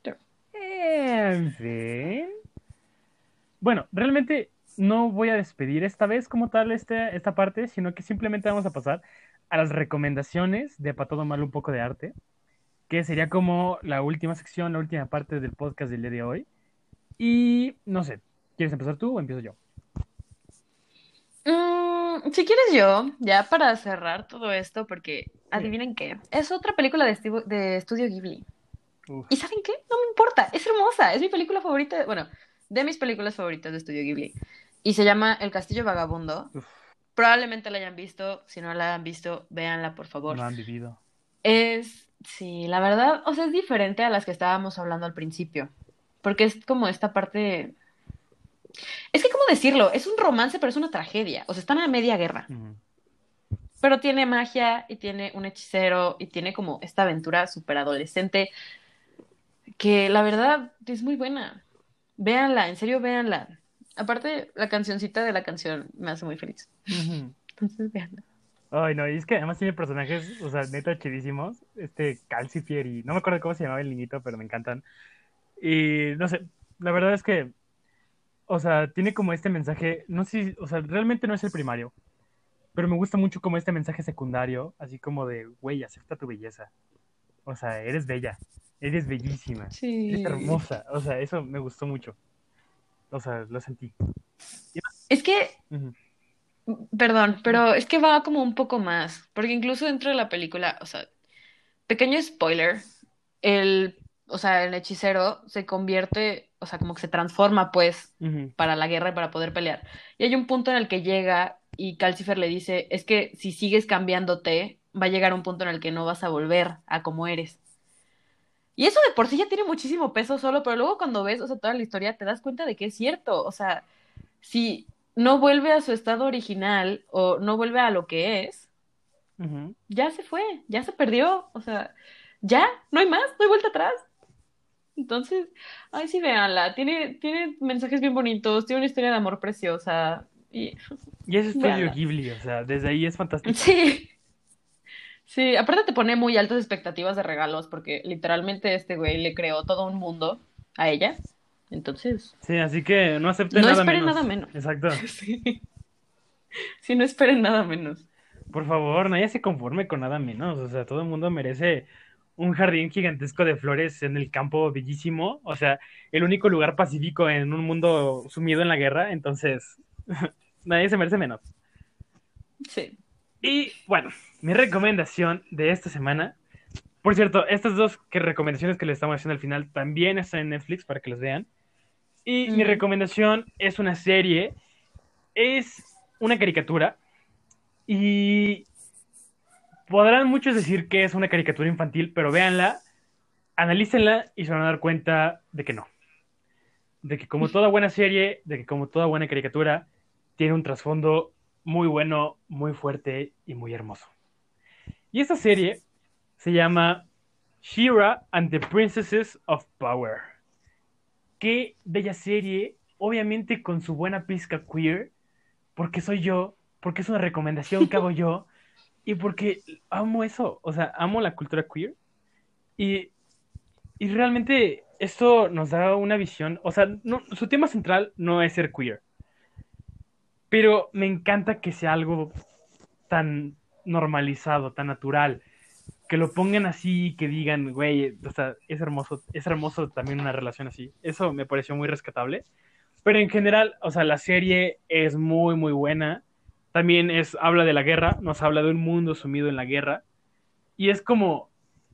Ya. En fin. Bueno, realmente no voy a despedir esta vez como tal este, esta parte, sino que simplemente vamos a pasar a las recomendaciones de Para Todo Mal un poco de arte, que sería como la última sección, la última parte del podcast del día de hoy. Y no sé, ¿quieres empezar tú o empiezo yo? Mm, si quieres yo, ya para cerrar todo esto, porque adivinen qué, es otra película de, Estudio Ghibli. Uf. ¿Y saben qué? No me importa, es hermosa, es mi película favorita, bueno, de mis películas favoritas de Estudio Ghibli. Y se llama El Castillo Vagabundo. Uf. Probablemente la hayan visto, si no la han visto, véanla por favor. No han vivido. Es, sí, la verdad, o sea, es diferente a las que estábamos hablando al principio, porque es como esta parte... Es que, ¿cómo decirlo? Es un romance, pero es una tragedia. O sea, están a media guerra. Pero tiene magia y tiene un hechicero y tiene como esta aventura súper adolescente que la verdad es muy buena. Véanla, en serio, véanla. Aparte, la cancioncita de la canción me hace muy feliz. Entonces, véanla. Ay, no, y es que además tiene personajes, o sea, neta chidísimos. Este Calcifier y no me acuerdo cómo se llamaba el niñito, pero me encantan. Y no sé, la verdad es que, o sea, tiene como este mensaje, no sé, o sea, realmente no es el primario, pero me gusta mucho como este mensaje secundario, así como de, güey, acepta tu belleza. O sea, eres bella, eres bellísima, Sí. eres hermosa. O sea, eso me gustó mucho. O sea, lo sentí. Es que. Perdón, pero es que va como un poco más, porque incluso dentro de la película, o sea, pequeño spoiler, el, o sea, el hechicero se convierte, o sea, como que se transforma pues para la guerra y para poder pelear. Y hay un punto en el que llega y Calcifer le dice, es que si sigues cambiándote, va a llegar un punto en el que no vas a volver a como eres. Y eso de por sí ya tiene muchísimo peso solo, pero luego cuando ves, o sea, toda la historia, te das cuenta de que es cierto. O sea, si no vuelve a su estado original o no vuelve a lo que es, ya se fue, ya se perdió. O sea, ya, no hay más, no hay vuelta atrás. Entonces, ay, sí, véanla. Tiene, tiene mensajes bien bonitos, tiene una historia de amor preciosa. Y [LAUGHS] Y es estudio. Ghibli, o sea, desde ahí es fantástico. sí. Sí, aparte te pone muy altas expectativas de regalos porque literalmente este güey le creó todo un mundo a ella. Entonces, Sí, así que no acepten No nada esperen menos. nada menos. Exacto. [LAUGHS] sí. Sí, no esperen nada menos. Por favor, nadie se conforme con nada menos. O sea, todo el mundo merece un jardín gigantesco de flores en el campo bellísimo. O sea, el único lugar pacífico en un mundo sumido en la guerra. Entonces, [LAUGHS] nadie se merece menos. Sí. Y bueno, mi recomendación de esta semana. Por cierto, estas dos que recomendaciones que les estamos haciendo al final también están en Netflix para que los vean. Y mi Mm. recomendación es una serie. Es una caricatura. Y podrán muchos decir que es una caricatura infantil, pero véanla, analícenla y se van a dar cuenta de que no. De que como toda buena serie, de que como toda buena caricatura, tiene un trasfondo muy bueno, muy fuerte y muy hermoso. Y esta serie se llama She-Ra and the Princesses of Power. Qué bella serie, obviamente con su buena pizca queer, porque soy yo, porque es una recomendación que hago yo, y porque amo eso, o sea, amo la cultura queer. Y, y realmente esto nos da una visión, o sea, no- su tema central no es ser queer, pero me encanta que sea algo tan normalizado, tan natural, que lo pongan así, que digan, güey, o sea, es hermoso, es hermoso también una relación así. Eso me pareció muy rescatable. Pero en general, o sea, la serie es muy, muy buena. También es, habla de la guerra, nos habla de un mundo sumido en la guerra. Y es como,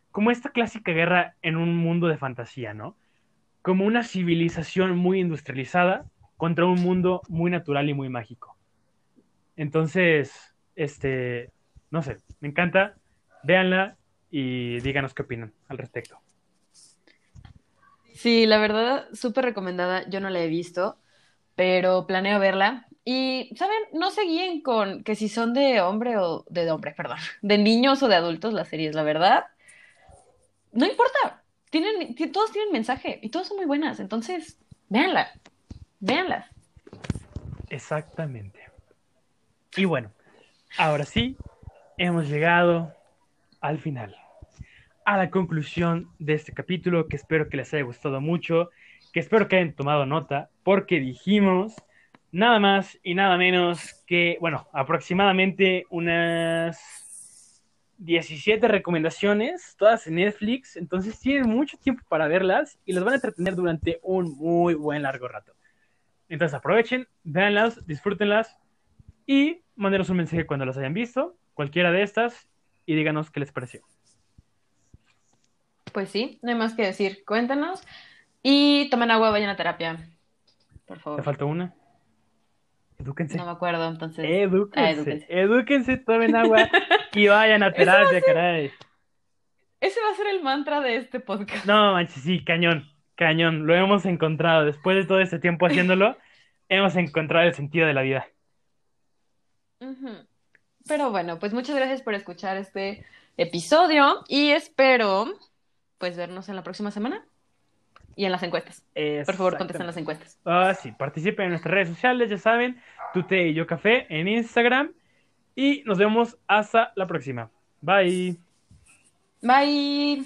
como esta clásica guerra en un mundo de fantasía, ¿no? Como una civilización muy industrializada contra un mundo muy natural y muy mágico. Entonces, este, no sé, me encanta. Véanla y díganos qué opinan al respecto. Sí, la verdad, súper recomendada. Yo no la he visto, pero planeo verla. Y, ¿saben? No se guíen con que si son de hombre o de hombre, perdón, [LAUGHS] de niños o de adultos las series, la verdad. No importa. Tienen, ti- todos tienen mensaje y todas son muy buenas. Entonces, véanla. Véanlas. Exactamente. Y bueno, ahora sí, hemos llegado al final, a la conclusión de este capítulo, que espero que les haya gustado mucho, que espero que hayan tomado nota, porque dijimos nada más y nada menos que, bueno, aproximadamente unas 17 recomendaciones, todas en Netflix, entonces tienen mucho tiempo para verlas y las van a entretener durante un muy buen largo rato. Entonces aprovechen, véanlas, disfrútenlas y mándenos un mensaje cuando las hayan visto, cualquiera de estas, y díganos qué les pareció. Pues sí, no hay más que decir. Cuéntanos. Y tomen agua, vayan a terapia. Por ¿Te favor. faltó una? Edúquense. No me acuerdo, entonces. Edúquense. Ah, edúquense. Edúquense, tomen agua [LAUGHS] y vayan a terapia, caray. Ese va a ser el mantra de este podcast. No, manches, sí, cañón, cañón. Lo hemos encontrado. Después de todo este tiempo haciéndolo, [LAUGHS] hemos encontrado el sentido de la vida. Pero bueno, pues muchas gracias por escuchar este episodio y espero pues vernos en la próxima semana y en las encuestas. Por favor, contesten las encuestas. Ah, sí, participen en nuestras redes sociales, ya saben, Tute y Yo Café en Instagram. Y nos vemos hasta la próxima. Bye. Bye.